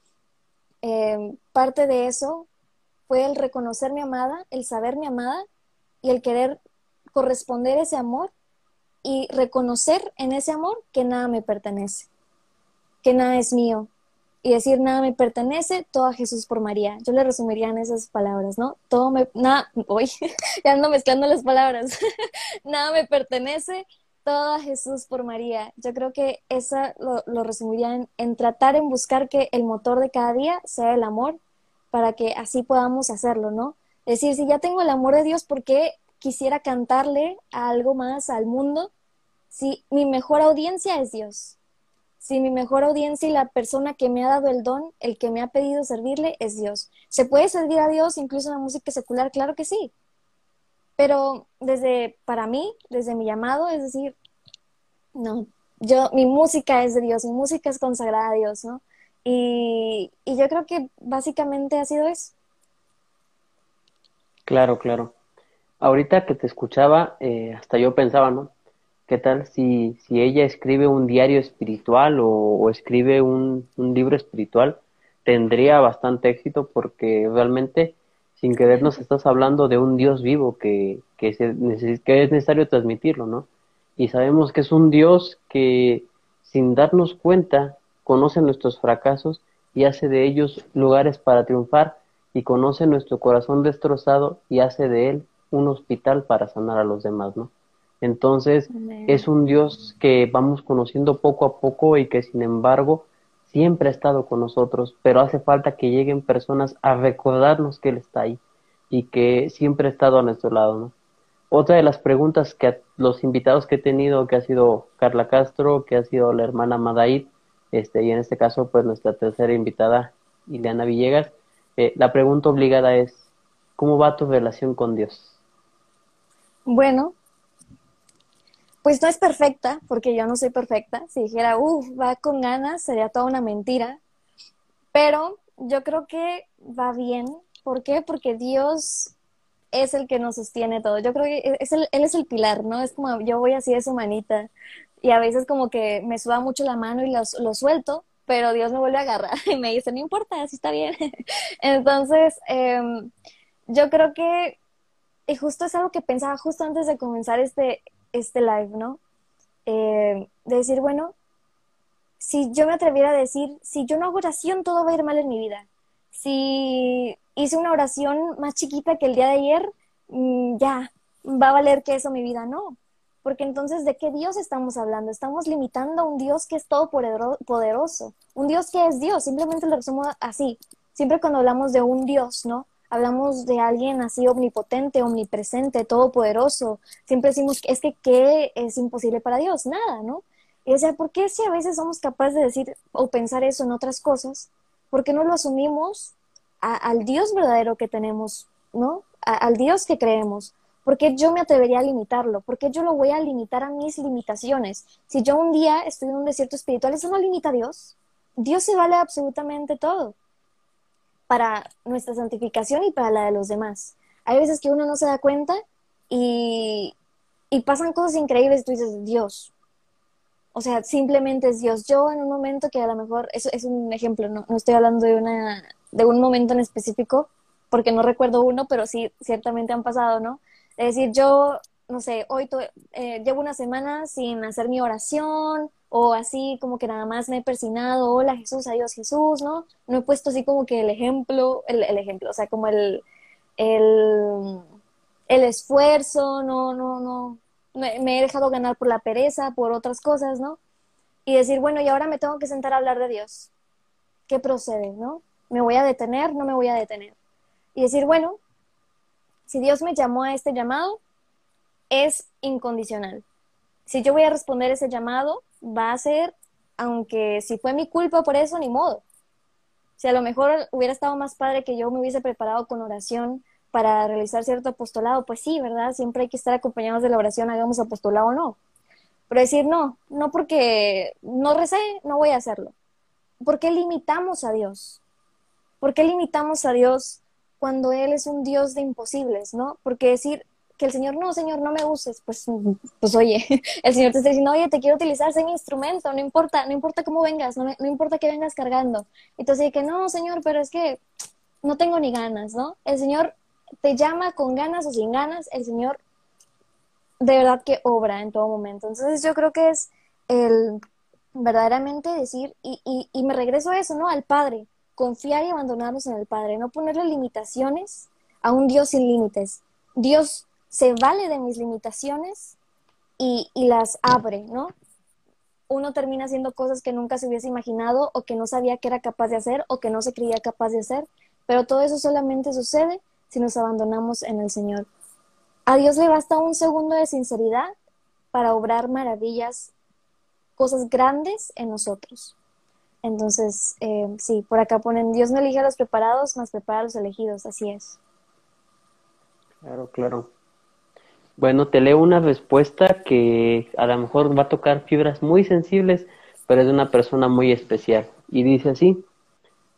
em, parte de eso fue el reconocer mi amada, el saber mi amada y el querer corresponder ese amor y reconocer en ese amor que nada me pertenece, que nada es mío, y decir nada me pertenece, todo a Jesús por María. Yo le resumiría en esas palabras, ¿no? Todo me, nada, hoy ya ando mezclando las palabras. nada me pertenece, todo a Jesús por María. Yo creo que esa lo, lo resumiría en, tratar en buscar que el motor de cada día sea el amor para que así podamos hacerlo, ¿no? Decir, si ya tengo el amor de Dios, ¿por qué quisiera cantarle a algo más al mundo? Si mi mejor audiencia es Dios si mi mejor audiencia y la persona que me ha dado el don, el que me ha pedido servirle, es Dios. ¿Se puede servir a Dios incluso en la música secular? Claro que sí. Pero desde, para mí, desde mi llamado, es decir, no, yo, mi música es de Dios, mi música es consagrada a Dios, ¿no? Y, y yo creo que básicamente ha sido eso. Claro, claro. Ahorita que te escuchaba, eh, hasta yo pensaba, ¿no? ¿Qué tal si, si ella escribe un diario espiritual o, escribe un, libro espiritual? Tendría bastante éxito porque realmente, sin querer, nos estás hablando de un Dios vivo que, que es necesario transmitirlo, ¿no? Y sabemos que es un Dios que, sin darnos cuenta, conoce nuestros fracasos y hace de ellos lugares para triunfar y conoce nuestro corazón destrozado y hace de él un hospital para sanar a los demás, ¿no? Entonces es un Dios que vamos conociendo poco a poco y que sin embargo siempre ha estado con nosotros, pero hace falta que lleguen personas a recordarnos que Él está ahí y que siempre ha estado a nuestro lado. ¿no? Otra de las preguntas que los invitados que he tenido, que ha sido Carla Castro, que ha sido la hermana Madaid, este, y en este caso pues nuestra tercera invitada, Ileana Villegas, eh, la pregunta obligada es, ¿cómo va tu relación con Dios? Bueno, pues no es perfecta, porque yo no soy perfecta. Si dijera, uff, va con ganas, sería toda una mentira. Pero yo creo que va bien. ¿Por qué? Porque Dios es el que nos sostiene todo. Yo creo que es Él es el pilar, ¿no? Es como yo voy así de su manita y a veces como que me suba mucho la mano y lo, lo suelto, pero Dios me vuelve a agarrar y me dice, no importa, así está bien. Entonces, em, yo creo que, y justo es algo que pensaba justo antes de comenzar este, este live, ¿no? Eh, de decir, bueno, si yo me atreviera a decir, si yo no hago oración, todo va a ir mal en mi vida. Si hice una oración más chiquita que el día de ayer, mm, ya, va a valer que eso mi vida, no. Porque entonces, ¿de qué Dios estamos hablando? Estamos limitando a un Dios que es todo poderoso, un Dios que es Dios, simplemente lo resumo así. Siempre cuando hablamos de un Dios, ¿no? Hablamos de alguien así omnipotente, omnipresente, todopoderoso. Siempre decimos, es que ¿qué es imposible para Dios? Nada, ¿no? Y sea, ¿por qué si a veces somos capaces de decir o pensar eso en otras cosas? ¿Por qué no lo asumimos al Dios verdadero que tenemos, ¿no? al Dios que creemos. ¿Por qué yo me atrevería a limitarlo? ¿Por qué yo lo voy a limitar a mis limitaciones? Si yo un día estoy en un desierto espiritual, ¿eso no limita a Dios? Dios se vale absolutamente todo para nuestra santificación y para la de los demás. Hay veces que uno no se da cuenta y, y pasan cosas increíbles tú dices, Dios. O sea, simplemente es Dios. Yo en un momento que a lo mejor, eso es un ejemplo, no, no estoy hablando de, una, de un momento en específico, porque no recuerdo uno, pero sí, ciertamente han pasado, ¿no? Es decir, yo, no sé, hoy eh, llevo una semana sin hacer mi oración o así como que nada más me he persinado, hola Jesús, adiós Jesús, ¿no? No he puesto así como que el ejemplo, el, ejemplo, o sea, como el, el, el esfuerzo, no, no, no, me he dejado ganar por la pereza, por otras cosas, ¿no? Y decir, bueno, y ahora me tengo que sentar a hablar de Dios. ¿Qué procede, no? ¿Me voy a detener? ¿No me voy a detener? Y decir, bueno, si Dios me llamó a este llamado, es incondicional. Si yo voy a responder ese llamado, va a ser, aunque si fue mi culpa por eso, ni modo. Si a lo mejor hubiera estado más padre que yo me hubiese preparado con oración para realizar cierto apostolado, pues sí, ¿verdad? Siempre hay que estar acompañados de la oración, hagamos apostolado o no. Pero decir no, no porque no recé, no voy a hacerlo. ¿Por qué limitamos a Dios? ¿Por qué limitamos a Dios cuando Él es un Dios de imposibles, ¿no? Porque decir que el Señor, no, Señor, no me uses, pues, pues oye, el Señor te está diciendo, oye, te quiero utilizar, sé mi instrumento, no importa, no importa cómo vengas, no, no importa que vengas cargando. Entonces, que no, Señor, pero es que no tengo ni ganas, ¿no? El Señor te llama con ganas o sin ganas, el Señor de verdad que obra en todo momento. Entonces yo creo que es el verdaderamente decir, y, y, y me regreso a eso, ¿no? Al Padre confiar y abandonarnos en el Padre, no ponerle limitaciones a un Dios sin límites. Dios se vale de mis limitaciones y, las abre, ¿no? Uno termina haciendo cosas que nunca se hubiese imaginado o que no sabía que era capaz de hacer o que no se creía capaz de hacer, pero todo eso solamente sucede si nos abandonamos en el Señor. A Dios le basta un segundo de sinceridad para obrar maravillas, cosas grandes en nosotros. Entonces, eh, sí, por acá ponen, Dios no elige a los preparados, más prepara a los elegidos, así es. Claro, claro. Bueno, te leo una respuesta que a lo mejor va a tocar fibras muy sensibles, pero es de una persona muy especial. Y dice así,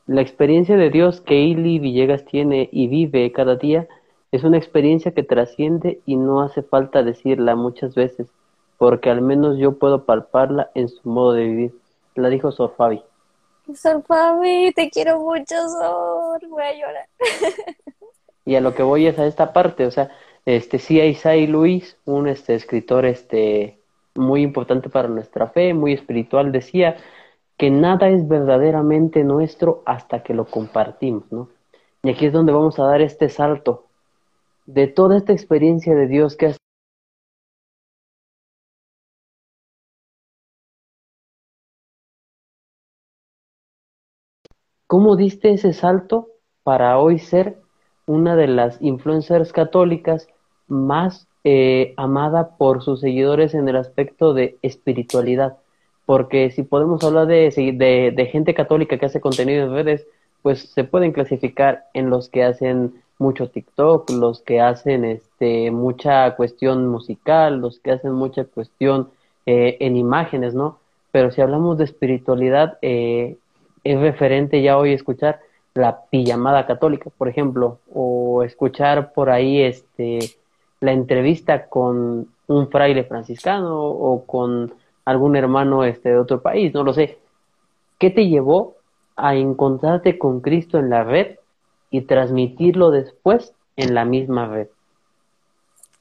la experiencia de Dios que Ili Villegas tiene y vive cada día es una experiencia que trasciende y no hace falta decirla muchas veces, porque al menos yo puedo palparla en su modo de vivir. La dijo Sor Fabi. Sor Fabi, te quiero mucho, Sor. Voy a llorar. y a lo que voy es a esta parte, o sea, este sí, Isai Luis, un este escritor este muy importante para nuestra fe, muy espiritual, decía que nada es verdaderamente nuestro hasta que lo compartimos, ¿no? Y aquí es donde vamos a dar este salto de toda esta experiencia de Dios que ha ¿Cómo diste ese salto para hoy ser una de las influencers católicas más eh, amada por sus seguidores en el aspecto de espiritualidad? Porque si podemos hablar de, de, gente católica que hace contenido en redes, pues se pueden clasificar en los que hacen mucho TikTok, los que hacen este, mucha cuestión musical, los que hacen mucha cuestión eh, en imágenes, ¿no? Pero si hablamos de espiritualidad, eh, es referente ya hoy escuchar la pijamada católica, por ejemplo, o escuchar por ahí este la entrevista con un fraile franciscano o con algún hermano este de otro país, no lo sé. ¿qué te llevó a encontrarte con Cristo en la red y transmitirlo después en la misma red?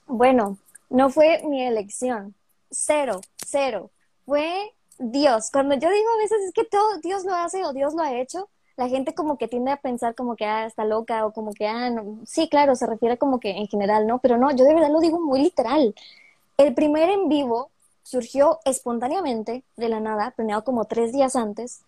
Bueno, no fue mi elección. Cero, cero. Fue Dios. Cuando yo digo a veces es que todo Dios lo hace o Dios lo ha hecho, la gente como que tiende a pensar como que, ah, está loca o como que, ah, no. sí, claro, se refiere como que en general, ¿no? Pero no, yo de verdad lo digo muy literal. El primer en vivo surgió espontáneamente, de la nada, planeado como tres días antes.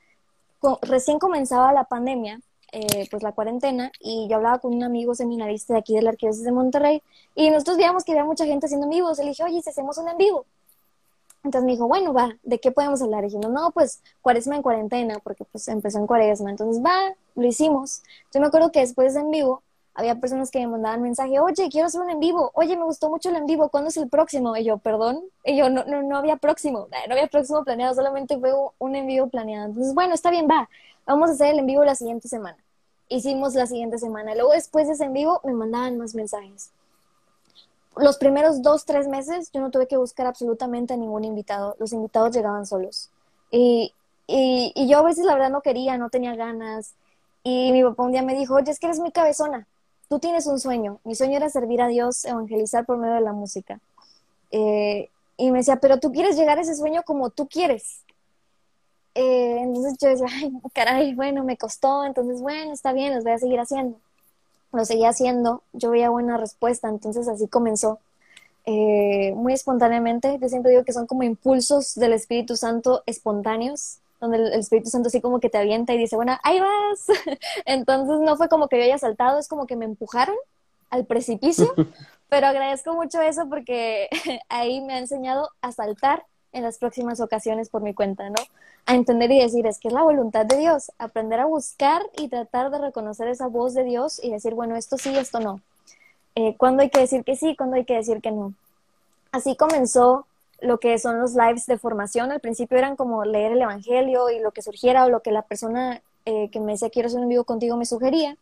recién comenzaba la pandemia, eh, pues la cuarentena, y yo hablaba con un amigo seminarista de aquí de la Arquidiócesis de Monterrey, y nosotros veíamos que había mucha gente haciendo en vivos. Le dije, oye, si hacemos un en vivo. Entonces me dijo, bueno, va, ¿de qué podemos hablar? Y dijimos, no, pues cuaresma en cuarentena, porque pues empezó en cuaresma. Entonces va, lo hicimos. Yo me acuerdo que después de en vivo, había personas que me mandaban mensaje, oye, quiero hacer un en vivo, oye, me gustó mucho el en vivo, ¿cuándo es el próximo? Y yo, perdón, y yo, no, no, no había próximo, no había próximo planeado, solamente fue un en vivo planeado. Entonces, bueno, está bien, va, vamos a hacer el en vivo la siguiente semana. Hicimos la siguiente semana. Luego, después de ese en vivo, me mandaban más mensajes los primeros dos, tres meses yo no tuve que buscar absolutamente a ningún invitado. Los invitados llegaban solos. Y, y, yo a veces la verdad no quería, no tenía ganas. Y mi papá un día me dijo, oye, es que eres muy cabezona. Tú tienes un sueño. Mi sueño era servir a Dios, evangelizar por medio de la música. Eh, y me decía, pero tú quieres llegar a ese sueño como tú quieres. Eh, entonces yo decía, ay, caray, bueno, me costó. Entonces, bueno, está bien, los voy a seguir haciendo lo seguía haciendo, yo veía buena respuesta, entonces así comenzó. Eh, muy espontáneamente, yo siempre digo que son como impulsos del Espíritu Santo espontáneos, donde el, Espíritu Santo así como que te avienta y dice, bueno, ahí vas. entonces no fue como que yo haya saltado, es como que me empujaron al precipicio, pero agradezco mucho eso porque ahí me ha enseñado a saltar en las próximas ocasiones por mi cuenta, ¿no? A entender y decir, es que es la voluntad de Dios, aprender a buscar y tratar de reconocer esa voz de Dios y decir, bueno, esto sí, esto no. Eh, ¿Cuándo hay que decir que sí? ¿Cuándo hay que decir que no? Así comenzó lo que son los lives de formación. Al principio eran como leer el Evangelio y lo que surgiera o lo que la persona eh, que me decía quiero hacer un vivo contigo me sugería.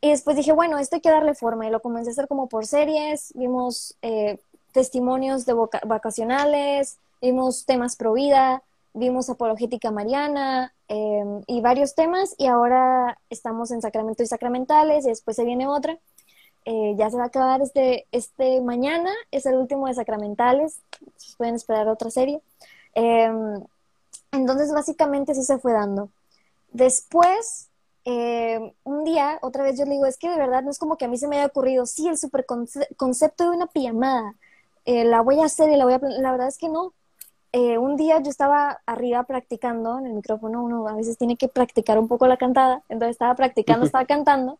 Y después dije, bueno, esto hay que darle forma y lo comencé a hacer como por series. Vimos eh, testimonios de vacacionales, vimos temas pro vida, vimos apologética mariana em, y varios temas y ahora estamos en sacramento y sacramentales y después se viene otra. Eh, ya se va a acabar este, este mañana, es el último de sacramentales, pueden esperar otra serie. Em, entonces básicamente sí se fue dando. Después, em, un día, otra vez yo le digo, es que de verdad no es como que a mí se me haya ocurrido, sí, el super concepto de una pijamada, eh, la voy a hacer y la voy a... La verdad es que no, eh, un día yo estaba arriba practicando en el micrófono, uno a veces tiene que practicar un poco la cantada, entonces estaba practicando, estaba cantando,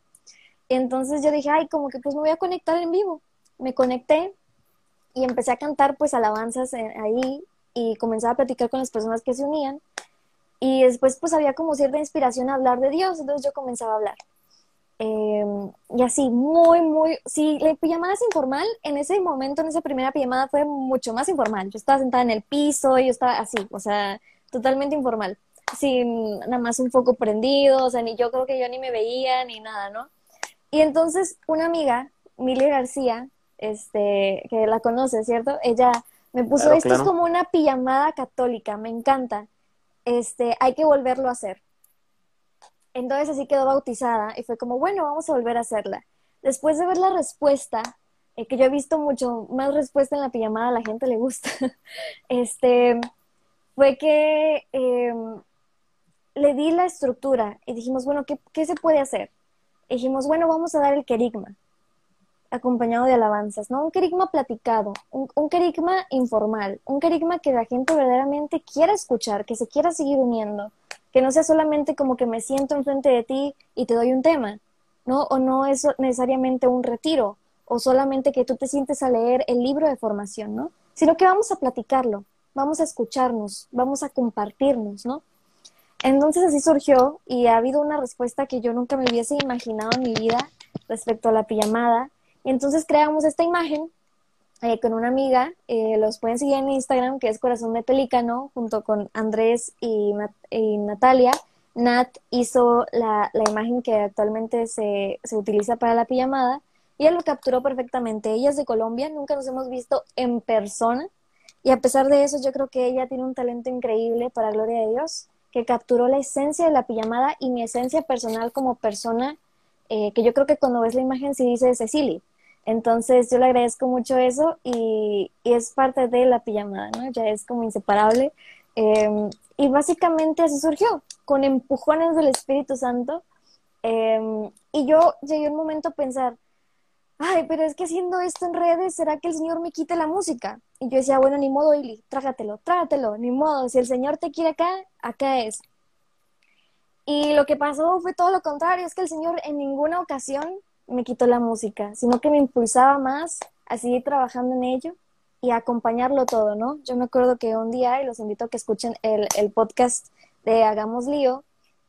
y entonces yo dije, ay, como que pues me voy a conectar en vivo. Me conecté y empecé a cantar pues alabanzas eh, ahí y comenzaba a platicar con las personas que se unían, y después pues había como cierta inspiración a hablar de Dios, entonces yo comenzaba a hablar. Em, y así, muy, muy, si la pijamada es informal, en ese momento, en esa primera pijamada fue mucho más informal. Yo estaba sentada en el piso, yo estaba así, o sea, totalmente informal, sin nada más un foco prendido, o sea, ni yo creo que yo ni me veía, ni nada, ¿no? Y entonces una amiga, Mili García, este, que la conoce, ¿cierto? Ella me puso, esto es como una pijamada católica, me encanta, este, hay que volverlo a hacer. Entonces así quedó bautizada y fue como, bueno, vamos a volver a hacerla. Después de ver la respuesta, eh, que yo he visto mucho más respuesta en la pijamada, a la gente le gusta, este, fue que em, le di la estructura y dijimos, bueno, ¿qué, ¿qué, se puede hacer? dijimos, bueno, vamos a dar el querigma, acompañado de alabanzas, ¿no? Un querigma platicado, un, un querigma informal, un querigma que la gente verdaderamente quiera escuchar, que se quiera seguir uniendo que no sea solamente como que me siento enfrente de ti y te doy un tema, ¿no? O no es necesariamente un retiro, o solamente que tú te sientes a leer el libro de formación, ¿no? Sino que vamos a platicarlo, vamos a escucharnos, vamos a compartirnos, ¿no? Entonces así surgió y ha habido una respuesta que yo nunca me hubiese imaginado en mi vida respecto a la pijamada. Y entonces creamos esta imagen eh, con una amiga, eh, los pueden seguir en Instagram, que es Corazón de Pelícano, junto con Andrés y, Natalia. Nat hizo la, la imagen que actualmente se, se, utiliza para la pijamada y él lo capturó perfectamente. Ella es de Colombia, nunca nos hemos visto en persona y a pesar de eso yo creo que ella tiene un talento increíble para gloria de Dios que capturó la esencia de la pijamada y mi esencia personal como persona, eh, que yo creo que cuando ves la imagen sí dice Cecilia. Entonces yo le agradezco mucho eso y, es parte de la pijamada, ¿no? Ya es como inseparable. Em, y básicamente así surgió, con empujones del Espíritu Santo. Em, y yo llegué un momento a pensar, ay, pero es que haciendo esto en redes, ¿será que el Señor me quite la música? Y yo decía, bueno, ni modo, Ili, trágatelo, trágatelo, ni modo, si el Señor te quiere acá, acá es. Y lo que pasó fue todo lo contrario, es que el Señor en ninguna ocasión me quitó la música, sino que me impulsaba más a seguir trabajando en ello y a acompañarlo todo, ¿no? Yo me acuerdo que un día, y los invito a que escuchen el, podcast de Hagamos Lío,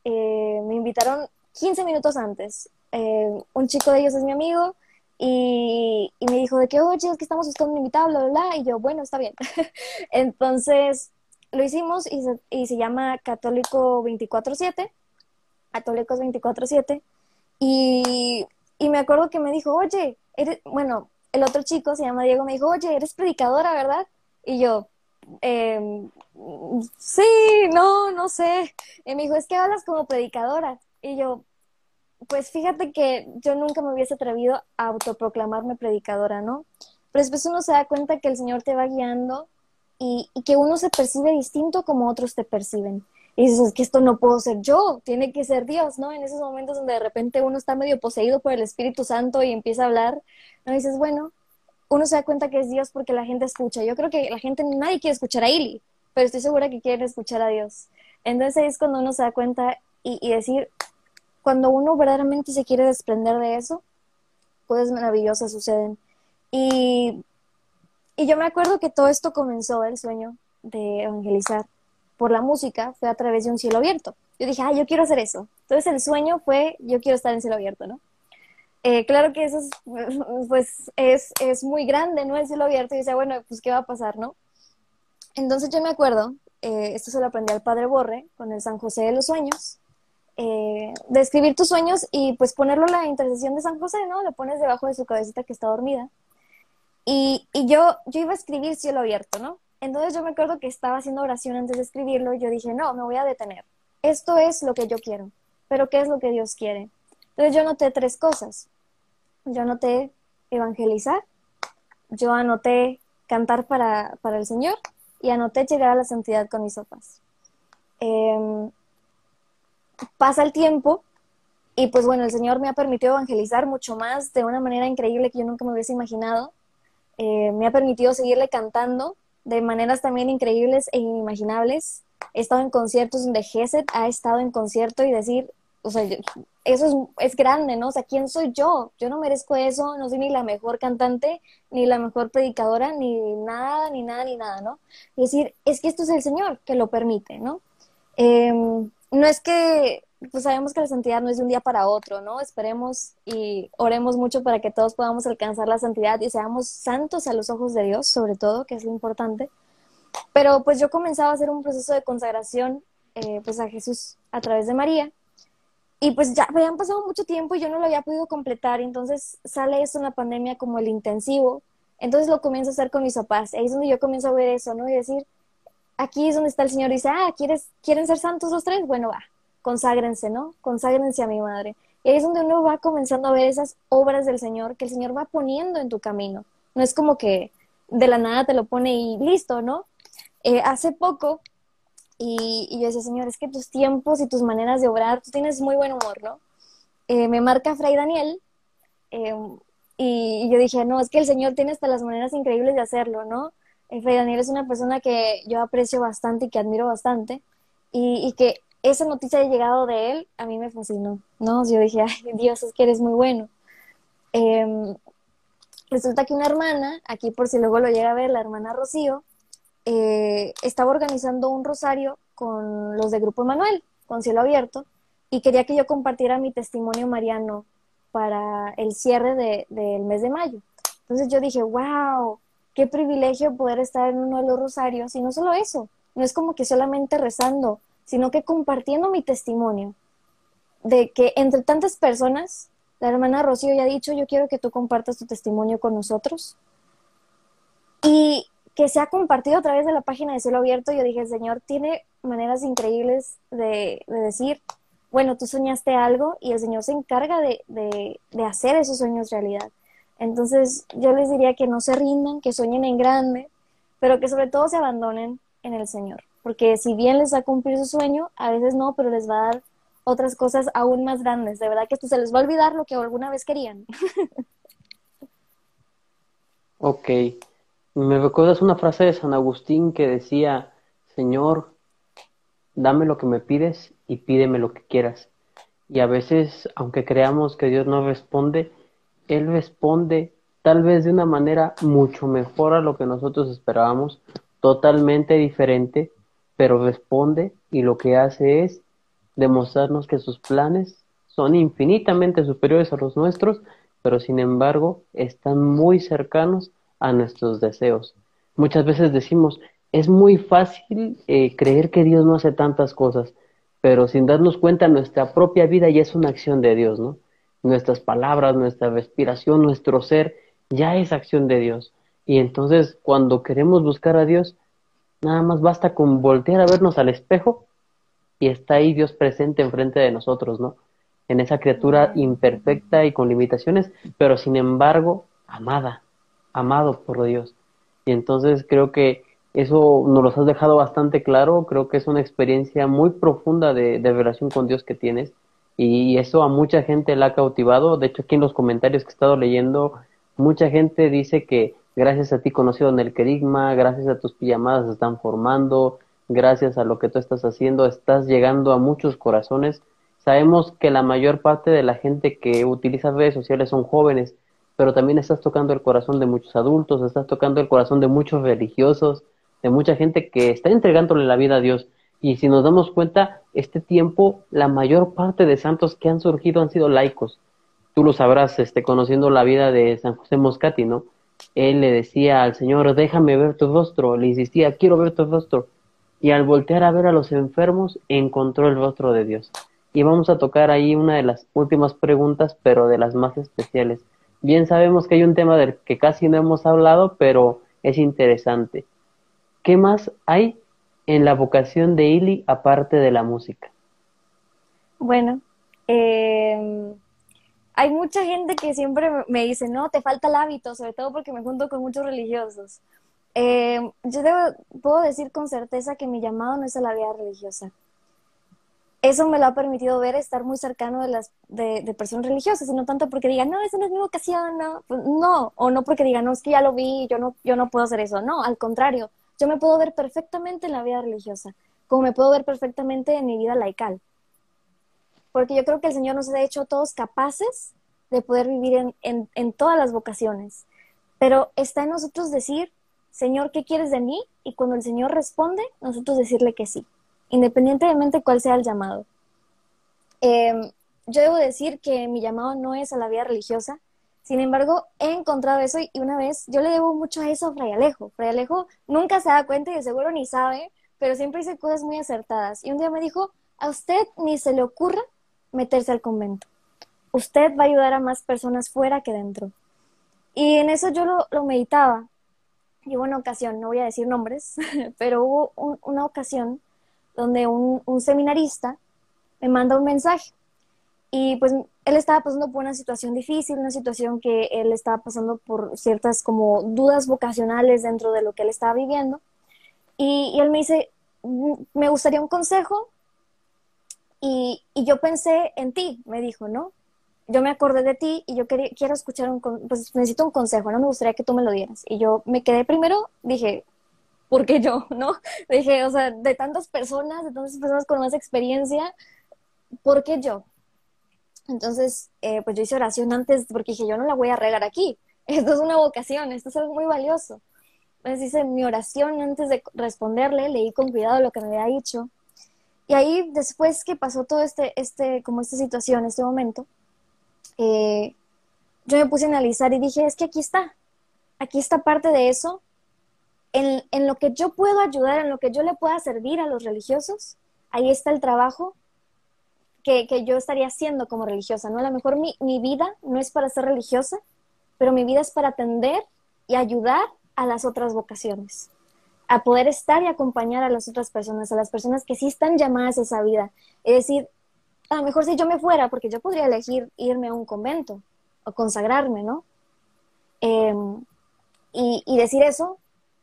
eh, me invitaron 15 minutos antes. Eh, un chico de ellos es mi amigo y, me dijo de que, oye, es que estamos buscando un invitado, bla, bla, bla. Y yo, bueno, está bien. Entonces, lo hicimos y se, y se llama Católico 24-7, Católicos 24-7. Y, y me acuerdo que me dijo, oye, eres, bueno, el otro chico se llama Diego, me dijo, oye, eres predicadora, ¿verdad? Y yo, eh, sí, no, no sé. Y me dijo, es que hablas como predicadora. Y yo, pues fíjate que yo nunca me hubiese atrevido a autoproclamarme predicadora, ¿no? Pero después uno se da cuenta que el Señor te va guiando y, que uno se percibe distinto como otros te perciben. Y dices, es que esto no puedo ser yo, tiene que ser Dios, ¿no? En esos momentos donde de repente uno está medio poseído por el Espíritu Santo y empieza a hablar, ¿no? dices, bueno, uno se da cuenta que es Dios porque la gente escucha. Yo creo que la gente, nadie quiere escuchar a Ili, pero estoy segura que quiere escuchar a Dios. Entonces ahí es cuando uno se da cuenta y, y decir, cuando uno verdaderamente se quiere desprender de eso, cosas maravillosas suceden. Y, y yo me acuerdo que todo esto comenzó, el sueño de evangelizar por la música, fue a través de un cielo abierto. Yo dije, ah, yo quiero hacer eso. Entonces el sueño fue, yo quiero estar en cielo abierto, ¿no? Eh, claro que eso es, pues, es, es, muy grande, ¿no? El cielo abierto. Y decía, bueno, pues, ¿qué va a pasar, no? Entonces yo me acuerdo, eh, esto se lo aprendí al Padre Borre con el San José de los Sueños, eh, de tus sueños y pues ponerlo en la intercesión de San José, ¿no? Lo pones debajo de su cabecita que está dormida. Y, y yo, yo iba a escribir cielo abierto, ¿no? Entonces yo me acuerdo que estaba haciendo oración antes de escribirlo y yo dije, no, me voy a detener. Esto es lo que yo quiero, pero ¿qué es lo que Dios quiere? Entonces yo anoté tres cosas. Yo anoté evangelizar, yo anoté cantar para, para el Señor y anoté llegar a la santidad con mis sopas. Eh, pasa el tiempo y pues bueno, el Señor me ha permitido evangelizar mucho más de una manera increíble que yo nunca me hubiese imaginado. Eh, me ha permitido seguirle cantando de maneras también increíbles e inimaginables. He estado en conciertos donde Geset ha estado en concierto y decir, o sea, eso es, es, grande, ¿no? O sea, ¿quién soy yo? Yo no merezco eso, no soy ni la mejor cantante, ni la mejor predicadora, ni nada, ni nada, ni nada, ¿no? Y decir, es que esto es el Señor que lo permite, ¿no? Eh, no es que, pues sabemos que la santidad no es de un día para otro, ¿no? Esperemos y oremos mucho para que todos podamos alcanzar la santidad y seamos santos a los ojos de Dios, sobre todo, que es lo importante. Pero pues yo comenzaba a hacer un proceso de consagración eh, pues a Jesús a través de María. Y pues ya habían pasado mucho tiempo y yo no lo había podido completar. Entonces sale eso en la pandemia como el intensivo. Entonces lo comienzo a hacer con mis papás. Ahí es donde yo comienzo a ver eso, ¿no? Y decir, aquí es donde está el Señor y dice, ah, ¿quieres, ¿quieren ser santos los tres? Bueno, va, conságrense, ¿no? Conságrense a mi madre. Y ahí es donde uno va comenzando a ver esas obras del Señor que el Señor va poniendo en tu camino. No es como que de la nada te lo pone y listo, ¿no? Eh, hace poco, y, yo decía, Señor, es que tus tiempos y tus maneras de obrar, tú tienes muy buen humor, ¿no? Eh, me marca Fray Daniel, eh, y, y yo dije, no, es que el Señor tiene hasta las maneras increíbles de hacerlo, ¿no? Fray Daniel es una persona que yo aprecio bastante y que admiro bastante y, que esa noticia de llegado de él a mí me fascinó, ¿no? Yo dije, ay, Dios, es que eres muy bueno. Em, resulta que una hermana, aquí por si luego lo llega a ver, la hermana Rocío, eh, estaba organizando un rosario con los de Grupo Emanuel, con Cielo Abierto, y quería que yo compartiera mi testimonio mariano para el cierre del mes de mayo. Entonces yo dije, wow, qué privilegio poder estar en uno de los rosarios y no solo eso, no es como que solamente rezando, sino que compartiendo mi testimonio de que entre tantas personas, la hermana Rocío ya ha dicho, yo quiero que tú compartas tu testimonio con nosotros. Y que se ha compartido a través de la página de Cielo Abierto, yo dije, Señor, tiene maneras increíbles de, decir, bueno, tú soñaste algo y el Señor se encarga de, de, hacer esos sueños realidad. Entonces yo les diría que no se rindan, que sueñen en grande, pero que sobre todo se abandonen en el Señor. Porque si bien les va a cumplir su sueño, a veces no, pero les va a dar otras cosas aún más grandes. De verdad que esto se les va a olvidar lo que alguna vez querían. ok. Me recuerdas una frase de San Agustín que decía, Señor, dame lo que me pides y pídeme lo que quieras. Y a veces, aunque creamos que Dios no responde, Él responde tal vez de una manera mucho mejor a lo que nosotros esperábamos, totalmente diferente, pero responde y lo que hace es demostrarnos que sus planes son infinitamente superiores a los nuestros, pero sin embargo están muy cercanos a nuestros deseos. Muchas veces decimos, es muy fácil eh, creer que Dios no hace tantas cosas, pero sin darnos cuenta nuestra propia vida ya es una acción de Dios, ¿no? Nuestras palabras, nuestra respiración, nuestro ser, ya es acción de Dios. Y entonces cuando queremos buscar a Dios, nada más basta con voltear a vernos al espejo y está ahí Dios presente enfrente de nosotros, ¿no? En esa criatura imperfecta y con limitaciones, pero sin embargo amada, amado por Dios. Y entonces creo que eso nos lo has dejado bastante claro, creo que es una experiencia muy profunda de, relación con Dios que tienes y eso a mucha gente la ha cautivado. De hecho, aquí en los comentarios que he estado leyendo, mucha gente dice que gracias a ti conocido en el querigma, gracias a tus pijamadas se están formando, gracias a lo que tú estás haciendo, estás llegando a muchos corazones. Sabemos que la mayor parte de la gente que utiliza redes sociales son jóvenes, pero también estás tocando el corazón de muchos adultos, estás tocando el corazón de muchos religiosos, de mucha gente que está entregándole la vida a Dios. Y si nos damos cuenta, este tiempo, la mayor parte de santos que han surgido han sido laicos. Tú lo sabrás, este, conociendo la vida de San José Moscati, ¿no? Él le decía al Señor, déjame ver tu rostro, le insistía, quiero ver tu rostro. Y al voltear a ver a los enfermos, encontró el rostro de Dios. Y vamos a tocar ahí una de las últimas preguntas, pero de las más especiales. Bien sabemos que hay un tema del que casi no hemos hablado, pero es interesante. ¿Qué más hay en la vocación de Ili aparte de la música? Bueno, em, hay mucha gente que siempre me dice, no, te falta el hábito, sobre todo porque me junto con muchos religiosos. Em, yo puedo decir con certeza que mi llamado no es a la vida religiosa. Eso me lo ha permitido ver estar muy cercano de las de, personas religiosas y no tanto porque digan no esa no es mi vocación no pues, no o no porque digan no es que ya lo vi yo no yo no puedo hacer eso no al contrario yo me puedo ver perfectamente en la vida religiosa como me puedo ver perfectamente en mi vida laical porque yo creo que el Señor nos ha hecho todos capaces de poder vivir en, en, en todas las vocaciones pero está en nosotros decir Señor qué quieres de mí y cuando el Señor responde nosotros decirle que sí independientemente cuál sea el llamado. Em, yo debo decir que mi llamado no es a la vida religiosa, sin embargo, he encontrado eso y una vez yo le debo mucho a eso a Fray Alejo. Fray Alejo nunca se da cuenta y de seguro ni sabe, pero siempre dice cosas muy acertadas. Y un día me dijo, a usted ni se le ocurra meterse al convento. Usted va a ayudar a más personas fuera que dentro. Y en eso yo lo, meditaba. Y hubo una ocasión, no voy a decir nombres, pero hubo una ocasión donde un, seminarista me manda un mensaje y pues él estaba pasando por una situación difícil, una situación que él estaba pasando por ciertas como dudas vocacionales dentro de lo que él estaba viviendo. Y, él me dice, mm, me gustaría un consejo. Y, yo pensé en ti, me dijo, ¿no? Yo me acordé de ti y yo quería, quiero escuchar un, pues necesito un consejo, ¿no? Me gustaría que tú me lo dieras. Y yo me quedé primero, dije, porque yo, ¿no? Dije, o sea, de tantas personas, de tantas personas con más experiencia, ¿por qué yo? Entonces, eh, pues yo hice oración antes porque dije, yo no la voy a regar aquí. Esto es una vocación, esto es algo muy valioso. Entonces hice mi oración antes de responderle, leí con cuidado lo que me había dicho. Y ahí, después que pasó todo este, este, como esta situación, este momento, eh, yo me puse a analizar y dije, es que aquí está, aquí está parte de eso en, lo que yo puedo ayudar, en lo que yo le pueda servir a los religiosos, ahí está el trabajo que, yo estaría haciendo como religiosa, ¿no? A lo mejor mi, mi, vida no es para ser religiosa, pero mi vida es para atender y ayudar a las otras vocaciones. A poder estar y acompañar a las otras personas, a las personas que sí están llamadas a esa vida. Es decir, a lo mejor si yo me fuera, porque yo podría elegir irme a un convento o consagrarme, ¿no? Em, y, decir eso,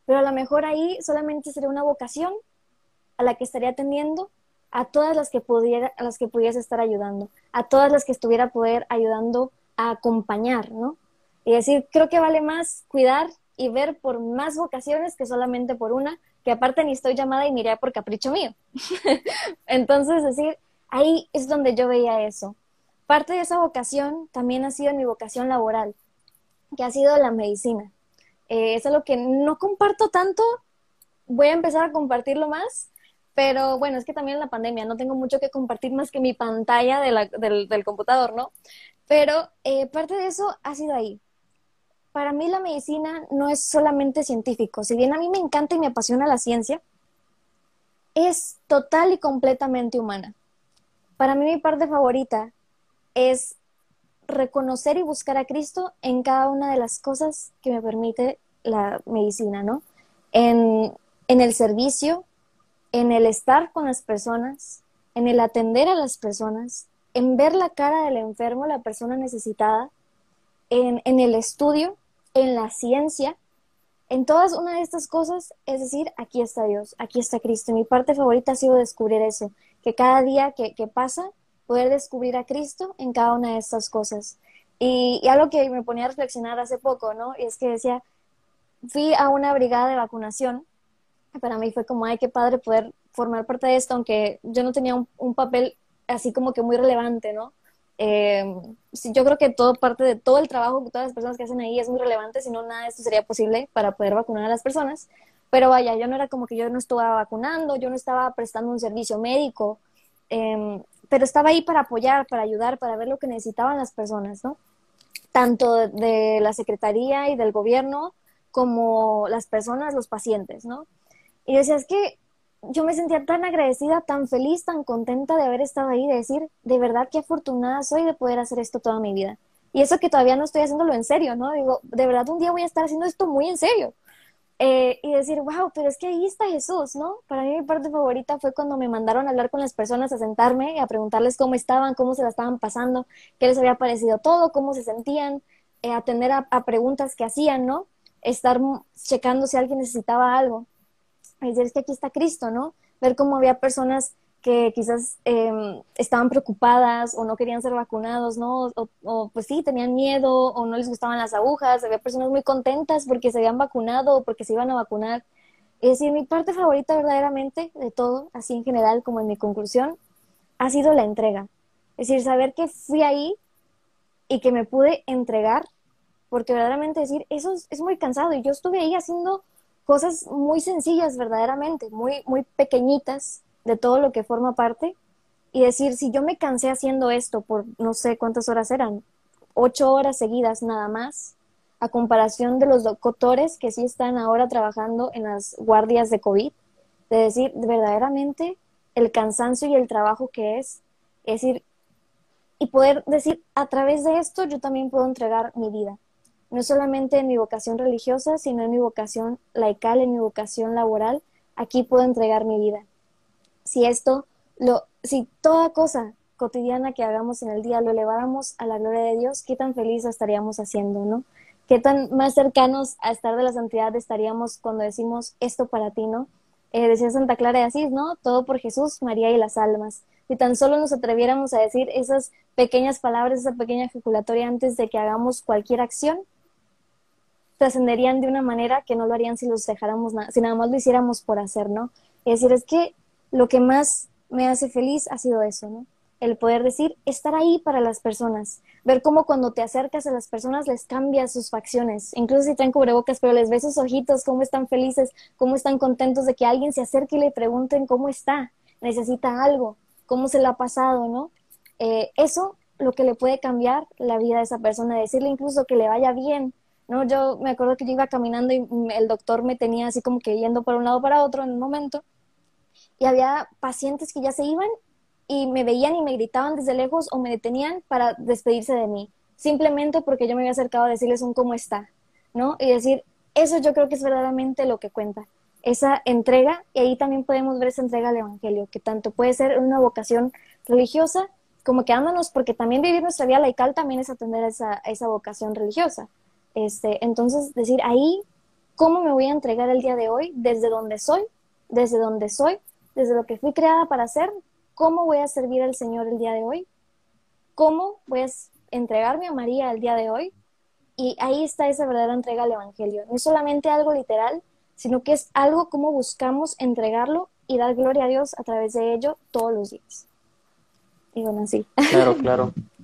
pero a lo mejor ahí solamente sería una vocación a la que estaría atendiendo a todas las que pudiera, a las que pudiese estar ayudando, a todas las que estuviera poder ayudando a acompañar, ¿no? Y decir, creo que vale más cuidar y ver por más vocaciones que solamente por una, que aparte ni estoy llamada y miré por capricho mío. Entonces, decir, ahí es donde yo veía eso. Parte de esa vocación también ha sido mi vocación laboral, que ha sido la medicina. Eh, es algo que no comparto tanto, voy a empezar a compartirlo más, pero bueno, es que también en la pandemia no tengo mucho que compartir más que mi pantalla del, del, computador, ¿no? Pero eh, parte de eso ha sido ahí. Para mí la medicina no es solamente científico. Si bien a mí me encanta y me apasiona la ciencia, es total y completamente humana. Para mí mi parte favorita es reconocer y buscar a Cristo en cada una de las cosas que me permite la medicina, ¿no? En, en el servicio, en el estar con las personas, en el atender a las personas, en ver la cara del enfermo, la persona necesitada, en, en el estudio, en la ciencia, en todas una de estas cosas, es decir, aquí está Dios, aquí está Cristo. Mi parte favorita ha sido descubrir eso, que cada día que, pasa, poder descubrir a Cristo en cada una de estas cosas. Y, y, algo que me ponía a reflexionar hace poco, ¿no? Y es que decía, fui a una brigada de vacunación para mí fue como, ay, qué padre poder formar parte de esto, aunque yo no tenía un, papel así como que muy relevante, ¿no? Eh, yo creo que todo parte de todo el trabajo que todas las personas que hacen ahí es muy relevante, si no, nada de esto sería posible para poder vacunar a las personas. Pero vaya, yo no era como que yo no estaba vacunando, yo no estaba prestando un servicio médico, em, pero estaba ahí para apoyar, para ayudar, para ver lo que necesitaban las personas, ¿no? Tanto de la Secretaría y del gobierno como las personas, los pacientes, ¿no? Y decía, es que yo me sentía tan agradecida, tan feliz, tan contenta de haber estado ahí, de decir, de verdad qué afortunada soy de poder hacer esto toda mi vida. Y eso que todavía no estoy haciéndolo en serio, ¿no? Digo, de verdad un día voy a estar haciendo esto muy en serio. Eh, y decir, wow, pero es que ahí está Jesús, ¿no? Para mí mi parte favorita fue cuando me mandaron a hablar con las personas, a sentarme, a preguntarles cómo estaban, cómo se la estaban pasando, qué les había parecido todo, cómo se sentían, eh, atender a, a preguntas que hacían, ¿no? Estar checando si alguien necesitaba algo es que aquí está Cristo, ¿no? Ver cómo había personas que quizás em, estaban preocupadas o no querían ser vacunados, ¿no? O, pues sí, tenían miedo o no les gustaban las agujas. Había personas muy contentas porque se habían vacunado o porque se iban a vacunar. Es decir, mi parte favorita verdaderamente de todo, así en general como en mi conclusión, ha sido la entrega. Es decir, saber que fui ahí y que me pude entregar, porque verdaderamente decir, eso es, es muy cansado y yo estuve ahí haciendo cosas muy sencillas verdaderamente, muy, muy pequeñitas de todo lo que forma parte y decir, si yo me cansé haciendo esto por no sé cuántas horas eran, ocho horas seguidas nada más, a comparación de los doctores que sí están ahora trabajando en las guardias de COVID, de decir verdaderamente el cansancio y el trabajo que es, es decir, y poder decir, a través de esto yo también puedo entregar mi vida no solamente en mi vocación religiosa, sino en mi vocación laical, en mi vocación laboral, aquí puedo entregar mi vida. Si esto, lo, si toda cosa cotidiana que hagamos en el día lo eleváramos a la gloria de Dios, qué tan feliz estaríamos haciendo, ¿no? Qué tan más cercanos a estar de la santidad estaríamos cuando decimos esto para ti, ¿no? Eh, decía Santa Clara de Asís, ¿no? Todo por Jesús, María y las almas. Si tan solo nos atreviéramos a decir esas pequeñas palabras, esa pequeña ejaculatoria antes de que hagamos cualquier acción, trascenderían de una manera que no lo harían si los dejáramos, si nada más lo hiciéramos por hacer, ¿no? Es decir, es que lo que más me hace feliz ha sido eso, ¿no? El poder decir, estar ahí para las personas, ver cómo cuando te acercas a las personas les cambias sus facciones, incluso si traen cubrebocas, pero les ves sus ojitos, cómo están felices, cómo están contentos de que alguien se acerque y le pregunten cómo está, necesita algo, cómo se le ha pasado, ¿no? Eh, eso lo que le puede cambiar la vida de esa persona, decirle incluso que le vaya bien, ¿no? Yo me acuerdo que yo iba caminando y el doctor me tenía así como que yendo por un lado para otro en un momento y había pacientes que ya se iban y me veían y me gritaban desde lejos o me detenían para despedirse de mí, simplemente porque yo me había acercado a decirles un cómo está, ¿no? Y decir, eso yo creo que es verdaderamente lo que cuenta, esa entrega, y ahí también podemos ver esa entrega al Evangelio, que tanto puede ser una vocación religiosa como quedándonos, porque también vivir nuestra vida laical también es atender esa, esa vocación religiosa. Este, entonces, decir, ahí, ¿cómo me voy a entregar el día de hoy? Desde donde soy, desde donde soy, desde lo que fui creada para hacer, ¿cómo voy a servir al Señor el día de hoy? ¿Cómo voy a entregarme a María el día de hoy? Y ahí está esa verdadera entrega al Evangelio. No es solamente algo literal, sino que es algo como buscamos entregarlo y dar gloria a Dios a través de ello todos los días. Y bueno, sí. Claro, claro.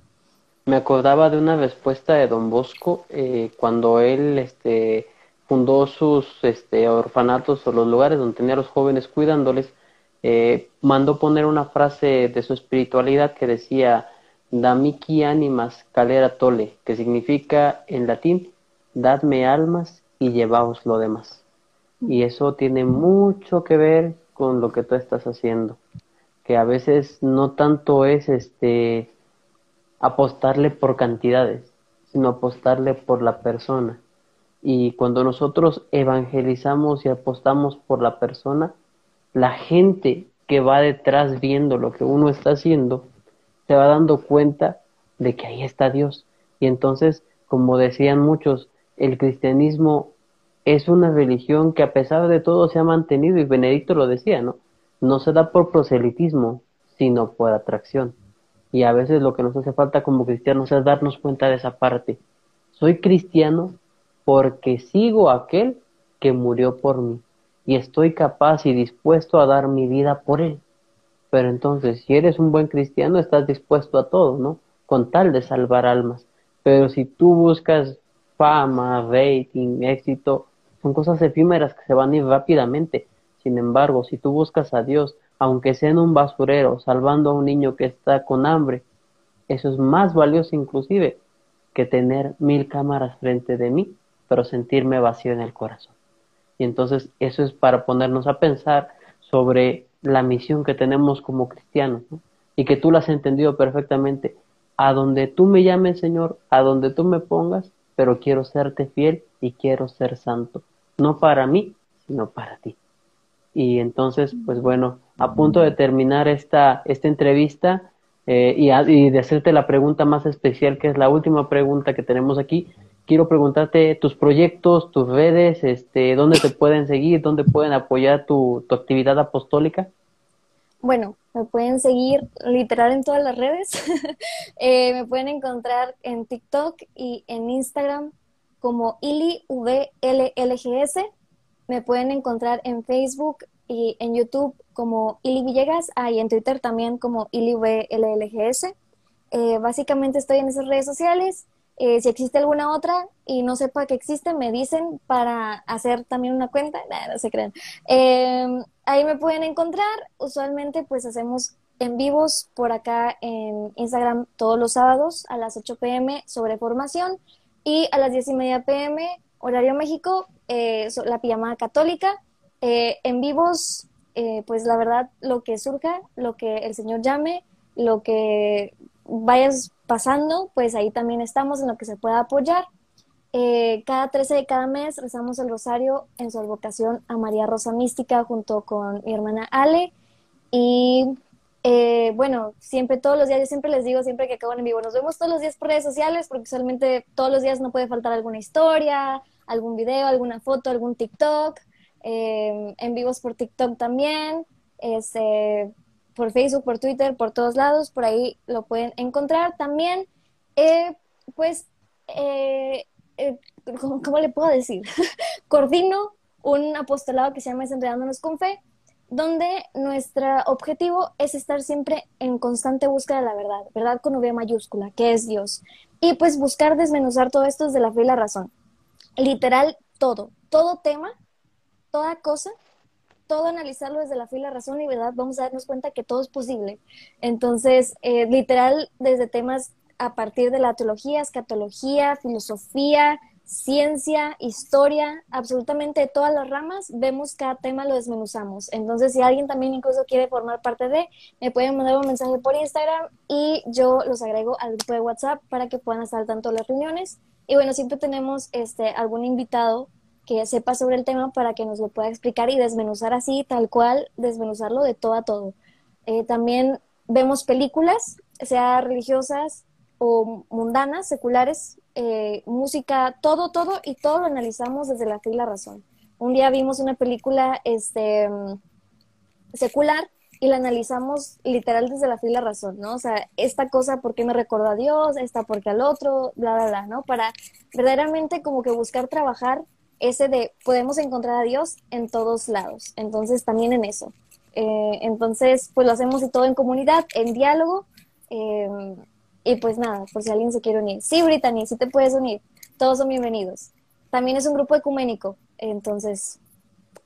Me acordaba de una respuesta de Don Bosco eh, cuando él este, fundó sus este, orfanatos o los lugares donde tenía a los jóvenes cuidándoles. Eh, mandó poner una frase de su espiritualidad que decía Damiki animas calera tole, que significa en latín dadme almas y llevaos lo demás. Y eso tiene mucho que ver con lo que tú estás haciendo, que a veces no tanto es este apostarle por cantidades, sino apostarle por la persona. Y cuando nosotros evangelizamos y apostamos por la persona, la gente que va detrás viendo lo que uno está haciendo, se va dando cuenta de que ahí está Dios. Y entonces, como decían muchos, el cristianismo es una religión que a pesar de todo se ha mantenido, y Benedicto lo decía, ¿no? No se da por proselitismo, sino por atracción. Y a veces lo que nos hace falta como cristianos es darnos cuenta de esa parte. Soy cristiano porque sigo a aquel que murió por mí y estoy capaz y dispuesto a dar mi vida por él. Pero entonces, si eres un buen cristiano, estás dispuesto a todo, ¿no? Con tal de salvar almas. Pero si tú buscas fama, rating, éxito, son cosas efímeras que se van a ir rápidamente. Sin embargo, si tú buscas a Dios, aunque sea en un basurero, salvando a un niño que está con hambre, eso es más valioso inclusive que tener mil cámaras frente de mí, pero sentirme vacío en el corazón. Y entonces eso es para ponernos a pensar sobre la misión que tenemos como cristianos, y que tú la has entendido perfectamente. A donde tú me llames, Señor, a donde tú me pongas, pero quiero serte fiel y quiero ser santo, no para mí, sino para ti. Y entonces, pues bueno, a punto de terminar esta, esta entrevista eh, y, de hacerte la pregunta más especial, que es la última pregunta que tenemos aquí, quiero preguntarte tus proyectos, tus redes, este, dónde te pueden seguir, dónde pueden apoyar tu, tu actividad apostólica. Bueno, me pueden seguir literal en todas las redes. eh, me pueden encontrar en TikTok y en Instagram como IliVLLGS. Me pueden encontrar en Facebook y en YouTube como Ili Villegas ah, y en Twitter también como IliVLLGS. Eh, básicamente estoy en esas redes sociales. Eh, si existe alguna otra y no sepa que existe, me dicen para hacer también una cuenta. no se crean. Eh, ahí me pueden encontrar. Usualmente pues hacemos en vivos por acá en Instagram todos los sábados a las 8 pm sobre formación y a las 10 y media pm horario México eh, la pijamada católica. Eh, en vivos eh, pues la verdad lo que surja, lo que el Señor llame, lo que vayas pasando, pues ahí también estamos en lo que se pueda apoyar. Eh, cada 13 de cada mes rezamos el rosario en su advocación a María Rosa Mística junto con mi hermana Ale. Y eh, bueno, siempre todos los días, yo siempre les digo, siempre que acabo en vivo, nos vemos todos los días por redes sociales porque usualmente todos los días no puede faltar alguna historia, algún video, alguna foto, algún TikTok. Eh, en vivos por TikTok también, este, por Facebook, por Twitter, por todos lados, por ahí lo pueden encontrar. También, pues, eh, ¿cómo, le puedo decir? Coordino un apostolado que se llama Desenredándonos con Fe, donde nuestro objetivo es estar siempre en constante búsqueda de la verdad, verdad con V mayúscula, que es Dios. Y pues buscar desmenuzar todo esto desde la fe y la razón. Literal, todo, todo tema, toda cosa, todo analizarlo desde la fe y la razón y verdad, vamos a darnos cuenta que todo es posible. Entonces, eh, literal, desde temas a partir de la teología, escatología, filosofía, ciencia, historia, absolutamente todas las ramas, vemos cada tema, lo desmenuzamos. Entonces, si alguien también incluso quiere formar parte de, me pueden mandar un mensaje por Instagram y yo los agrego al grupo de WhatsApp para que puedan estar tanto las reuniones. Y bueno, siempre tenemos este, algún invitado que sepa sobre el tema para que nos lo pueda explicar y desmenuzar así, tal cual, desmenuzarlo de todo a todo. Eh, también vemos películas, sea religiosas o mundanas, seculares, eh, música, todo, todo, y todo lo analizamos desde la fe y la razón. Un día vimos una película este, secular y la analizamos literal desde la fe y la razón, ¿no? O sea, esta cosa, ¿por qué me recordó a Dios? Esta, ¿por qué al otro? Bla, bla, bla, ¿no? Para verdaderamente como que buscar trabajar ese de podemos encontrar a Dios en todos lados. Entonces, también en eso. Eh, entonces, pues lo hacemos todo en comunidad, en diálogo. Eh, y pues nada, por si alguien se quiere unir. Sí, Brittany, sí te puedes unir. Todos son bienvenidos. También es un grupo ecuménico. Entonces,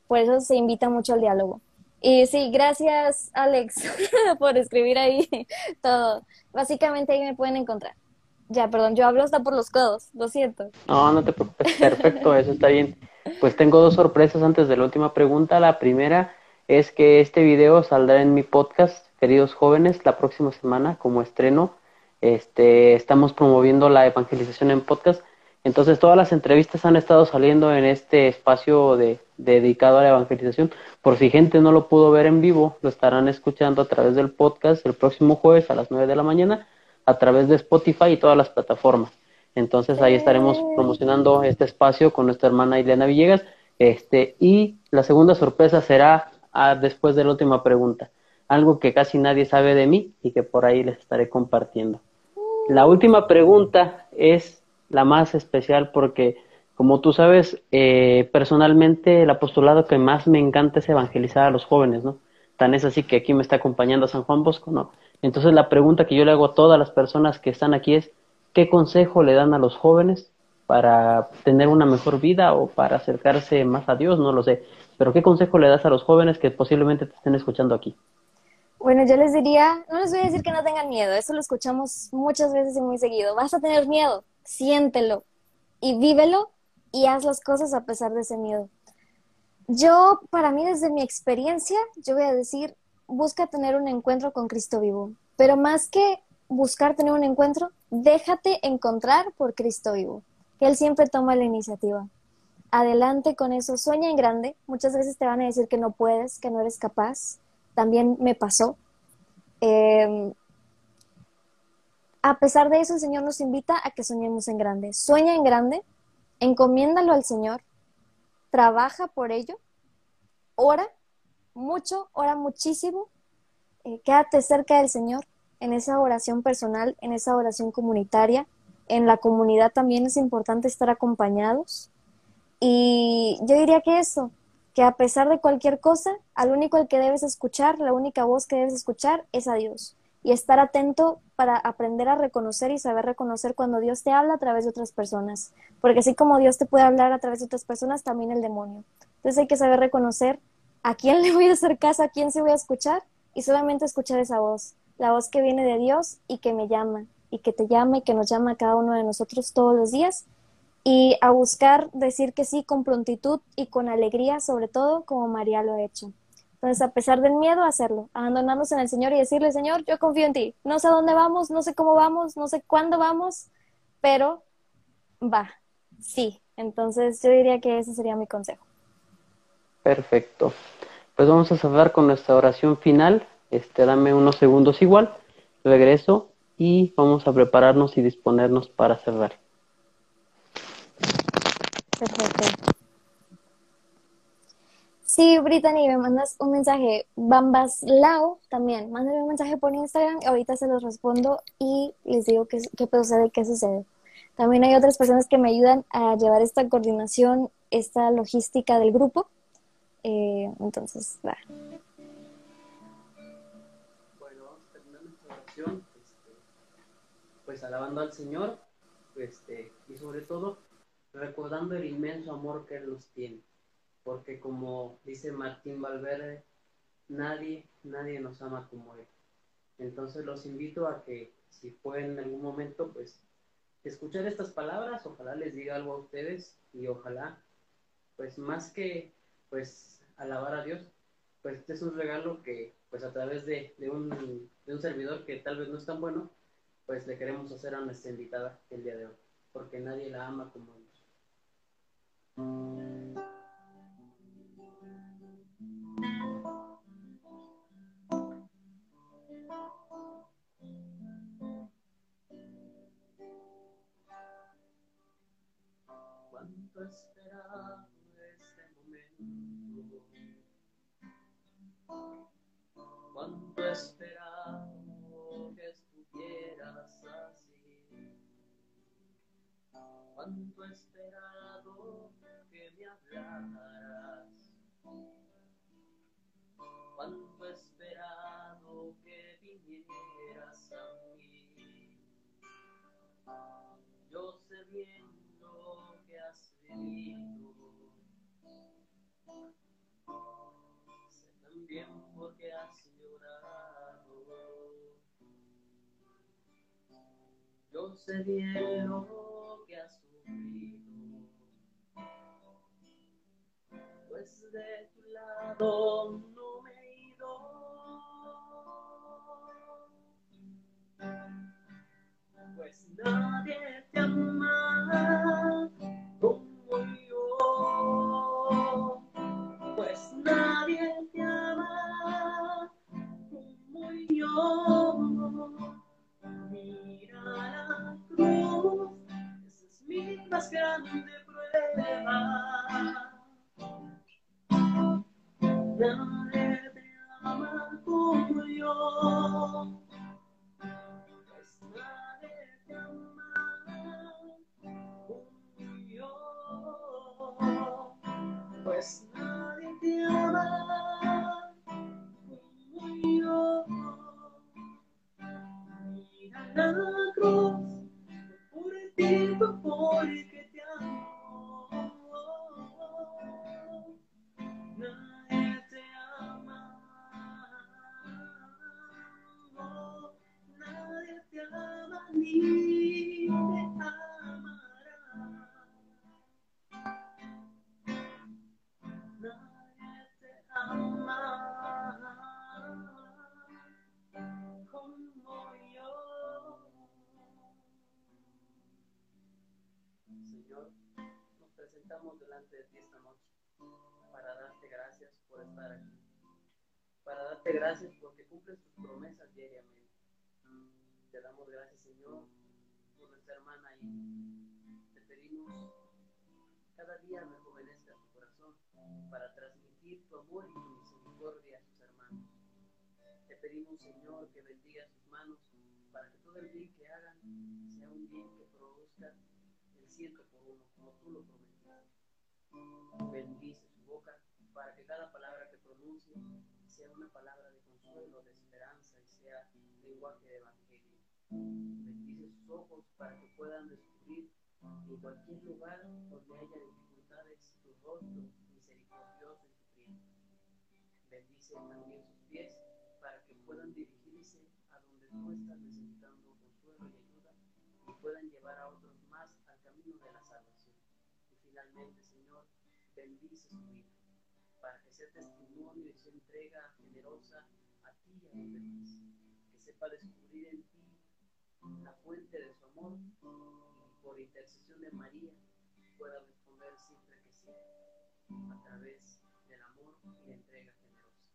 por eso se invita mucho al diálogo. Y sí, gracias Alex por escribir ahí todo. Básicamente ahí me pueden encontrar. Ya, perdón, yo hablo hasta por los codos, lo siento. No, no te preocupes, perfecto, eso está bien. Pues tengo dos sorpresas antes de la última pregunta. La primera es que este video saldrá en mi podcast, queridos jóvenes, la próxima semana como estreno. Este, estamos promoviendo la evangelización en podcast entonces todas las entrevistas han estado saliendo en este espacio de, dedicado a la evangelización. Por si gente no lo pudo ver en vivo, lo estarán escuchando a través del podcast el próximo jueves a las 9 de la mañana a través de Spotify y todas las plataformas. Entonces ahí estaremos promocionando este espacio con nuestra hermana Ileana Villegas. Este, y la segunda sorpresa será ah, después de la última pregunta. Algo que casi nadie sabe de mí y que por ahí les estaré compartiendo. La última pregunta es la más especial porque, como tú sabes, eh, personalmente el apostolado que más me encanta es evangelizar a los jóvenes, ¿no? Tan es así que aquí me está acompañando San Juan Bosco, ¿no? Entonces la pregunta que yo le hago a todas las personas que están aquí es, ¿qué consejo le dan a los jóvenes para tener una mejor vida o para acercarse más a Dios? No lo sé. Pero ¿qué consejo le das a los jóvenes que posiblemente te estén escuchando aquí? Bueno, yo les diría, no les voy a decir que no tengan miedo, eso lo escuchamos muchas veces y muy seguido. Vas a tener miedo, siéntelo y vívelo y haz las cosas a pesar de ese miedo. Yo, para mí, desde mi experiencia, yo voy a decir, busca tener un encuentro con Cristo vivo, pero más que buscar tener un encuentro, déjate encontrar por Cristo vivo, que Él siempre toma la iniciativa. Adelante con eso, sueña en grande, muchas veces te van a decir que no puedes, que no eres capaz, también me pasó. Eh, a pesar de eso, el Señor nos invita a que soñemos en grande. Sueña en grande, encomiéndalo al Señor, trabaja por ello, ora mucho, ora muchísimo, eh, quédate cerca del Señor en esa oración personal, en esa oración comunitaria. En la comunidad también es importante estar acompañados. Y yo diría que eso, que a pesar de cualquier cosa, al único al que debes escuchar, la única voz que debes escuchar es a Dios y estar atento para aprender a reconocer y saber reconocer cuando Dios te habla a través de otras personas. Porque así como Dios te puede hablar a través de otras personas, también el demonio. Entonces hay que saber reconocer a quién le voy a hacer caso, a quién se voy a escuchar y solamente escuchar esa voz, la voz que viene de Dios y que me llama y que te llama y que nos llama a cada uno de nosotros todos los días y a buscar decir que sí con prontitud y con alegría, sobre todo como María lo ha hecho. Entonces, a pesar del miedo, hacerlo, abandonarnos en el Señor y decirle, Señor, yo confío en ti. No sé a dónde vamos, no sé cómo vamos, no sé cuándo vamos, pero va, sí. Entonces, yo diría que ese sería mi consejo. Perfecto. Pues vamos a cerrar con nuestra oración final. Este, dame unos segundos igual. Regreso y vamos a prepararnos y disponernos para cerrar. Perfecto. Sí, Brittany, me mandas un mensaje, Bambas Lao también, mándame un mensaje por Instagram, ahorita se los respondo y les digo qué, qué procede, qué sucede. También hay otras personas que me ayudan a llevar esta coordinación, esta logística del grupo. Eh, entonces. Bueno, vamos a terminar nuestra oración, este, pues alabando al Señor, este, y sobre todo recordando el inmenso amor que Él nos tiene porque como dice Martín Valverde, nadie, nadie nos ama como Él. Entonces los invito a que si pueden en algún momento, pues escuchar estas palabras, ojalá les diga algo a ustedes y ojalá, pues más que pues alabar a Dios, pues este es un regalo que pues a través de, un, de un servidor que tal vez no es tan bueno, pues le queremos hacer a nuestra invitada el día de hoy, porque nadie la ama como Él. Cuánto esperado que me hablaras. Cuánto esperado que vinieras a mí. Yo sé bien lo que has vivido. Sé también por qué has llorado. Yo sé bien lo de tu lado no me he ido. Pues nadie te ama como yo. Pues nadie te ama como yo. Mira la cruz, esa es mi más grande prueba. Nos presentamos delante de ti esta noche para darte gracias por estar aquí, para darte gracias porque cumples tus promesas diariamente. Te damos gracias, Señor, por nuestra hermana y te pedimos cada día rejuvenezca su corazón para transmitir tu amor y tu misericordia a sus hermanos. Te pedimos, Señor, que bendiga sus manos para que todo el bien que hagan sea un bien que produzca el ciento por uno, como tú lo prometiste. Bendice su boca para que cada palabra que pronuncie sea una palabra de consuelo, de esperanza y sea lenguaje de evangelio. Bendice sus ojos para que puedan descubrir en cualquier lugar donde haya dificultades tu rostro misericordioso y sufriente. Bendice también sus su para que sea testimonio y sea entrega generosa a ti y a los demás. Que sepa descubrir en ti la fuente de su amor y por intercesión de María pueda responder siempre que sí a través del amor y la entrega generosa.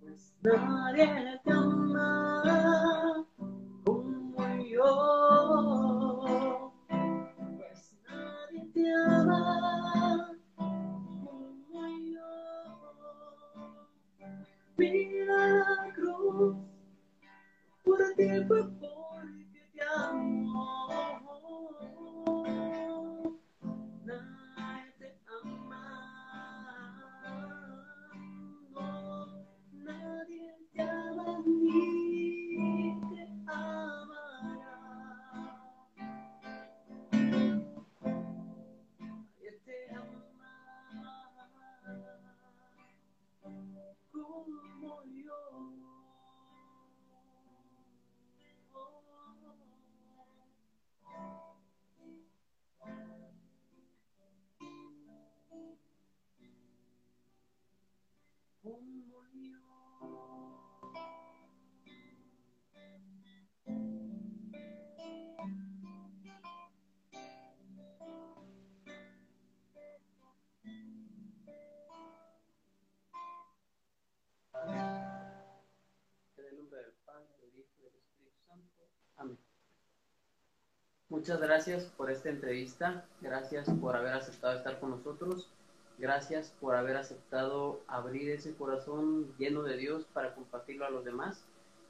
Pues nadie Muchas gracias por esta entrevista, gracias por haber aceptado estar con nosotros, gracias por haber aceptado abrir ese corazón lleno de Dios para compartirlo a los demás.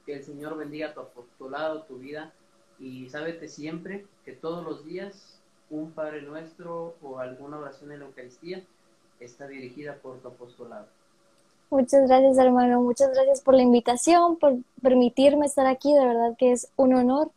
Que el Señor bendiga tu apostolado, tu vida y sábete siempre que todos los días un Padre Nuestro o alguna oración en la Eucaristía está dirigida por tu apostolado. Muchas gracias, hermano. Muchas gracias por la invitación, por permitirme estar aquí. De verdad que es un honor.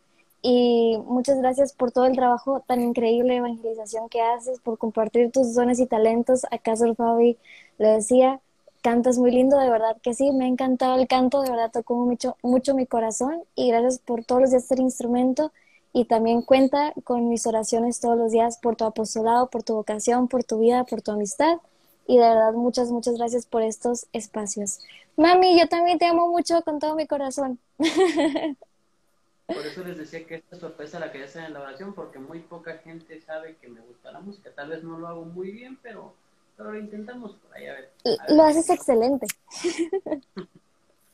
Y muchas gracias por todo el trabajo tan increíble de evangelización que haces, por compartir tus dones y talentos. Acaso el Fabi lo decía, cantas muy lindo, de verdad que sí, me ha encantado el canto, de verdad tocó mucho, mucho mi corazón y gracias por todos los días ser instrumento y también cuenta con mis oraciones todos los días por tu apostolado, por tu vocación, por tu vida, por tu amistad y de verdad muchas, muchas gracias por estos espacios. Mami, yo también te amo mucho con todo mi corazón. Por eso les decía que esta sorpresa la quería hacer en la oración, porque muy poca gente sabe que me gusta la música. Tal vez no lo hago muy bien, pero, pero lo intentamos por ahí a ver. Lo haces excelente.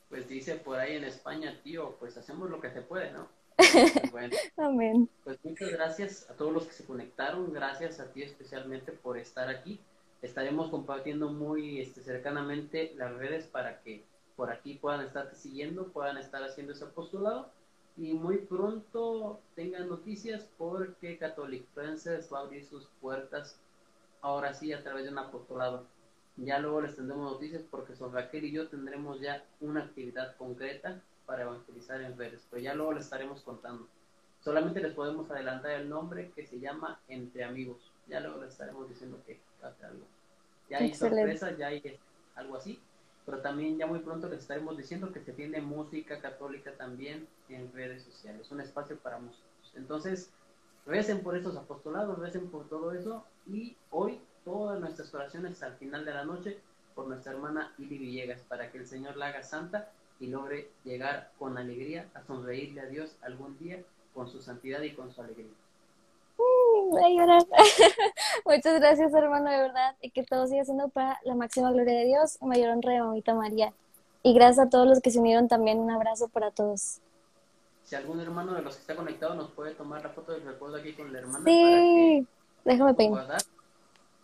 Pues dice por ahí en España, tío, pues hacemos lo que se puede, ¿no? Bueno, Amén. pues muchas gracias a todos los que se conectaron, gracias a ti especialmente por estar aquí. Estaremos compartiendo muy este, cercanamente las redes para que por aquí puedan estar siguiendo, puedan estar haciendo ese apostolado y muy pronto tengan noticias porque Catholic Princess va a abrir sus puertas ahora sí a través de un apostolado. Ya luego les tendremos noticias porque Son Raquel y yo tendremos ya una actividad concreta para evangelizar en redes, pero ya luego les estaremos contando. Solamente les podemos adelantar el nombre que se llama Entre Amigos. Ya luego les estaremos diciendo que hace algo. Ya hay Excelente. sorpresa, ya hay algo así, pero también ya muy pronto les estaremos diciendo que se tiene música católica también en redes sociales, un espacio para músicos. Entonces, recen por esos apostolados, recen por todo eso y hoy todas nuestras oraciones al final de la noche por nuestra hermana Ili Villegas para que el Señor la haga santa y logre llegar con alegría a sonreírle a Dios algún día con su santidad y con su alegría. Voy a llorar. Muchas gracias, hermano, de verdad. Y que todo siga siendo para la máxima gloria de Dios. Mayor honra de mamita María. Y gracias a todos los que se unieron también. Un abrazo para todos. Si algún hermano de los que está conectado nos puede tomar la foto del recuerdo aquí con la hermana Sí, déjame para que peinar. guardar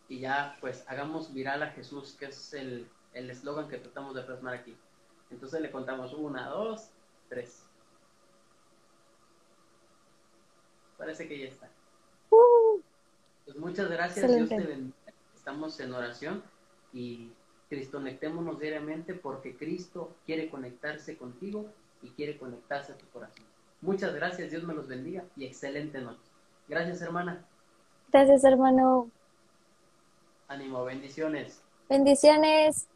y ya pues hagamos viral a Jesús, que es el el eslogan que tratamos de plasmar aquí. Entonces le contamos una, dos, tres. Parece que ya está. Pues muchas gracias, Excelente. Dios te bendiga. Estamos en oración y cristonectémonos diariamente porque Cristo quiere conectarse contigo y quiere conectarse a tu corazón. Muchas gracias, Dios me los bendiga y excelente noche. Gracias, hermana. gracias, hermano. Ánimo, bendiciones. Bendiciones.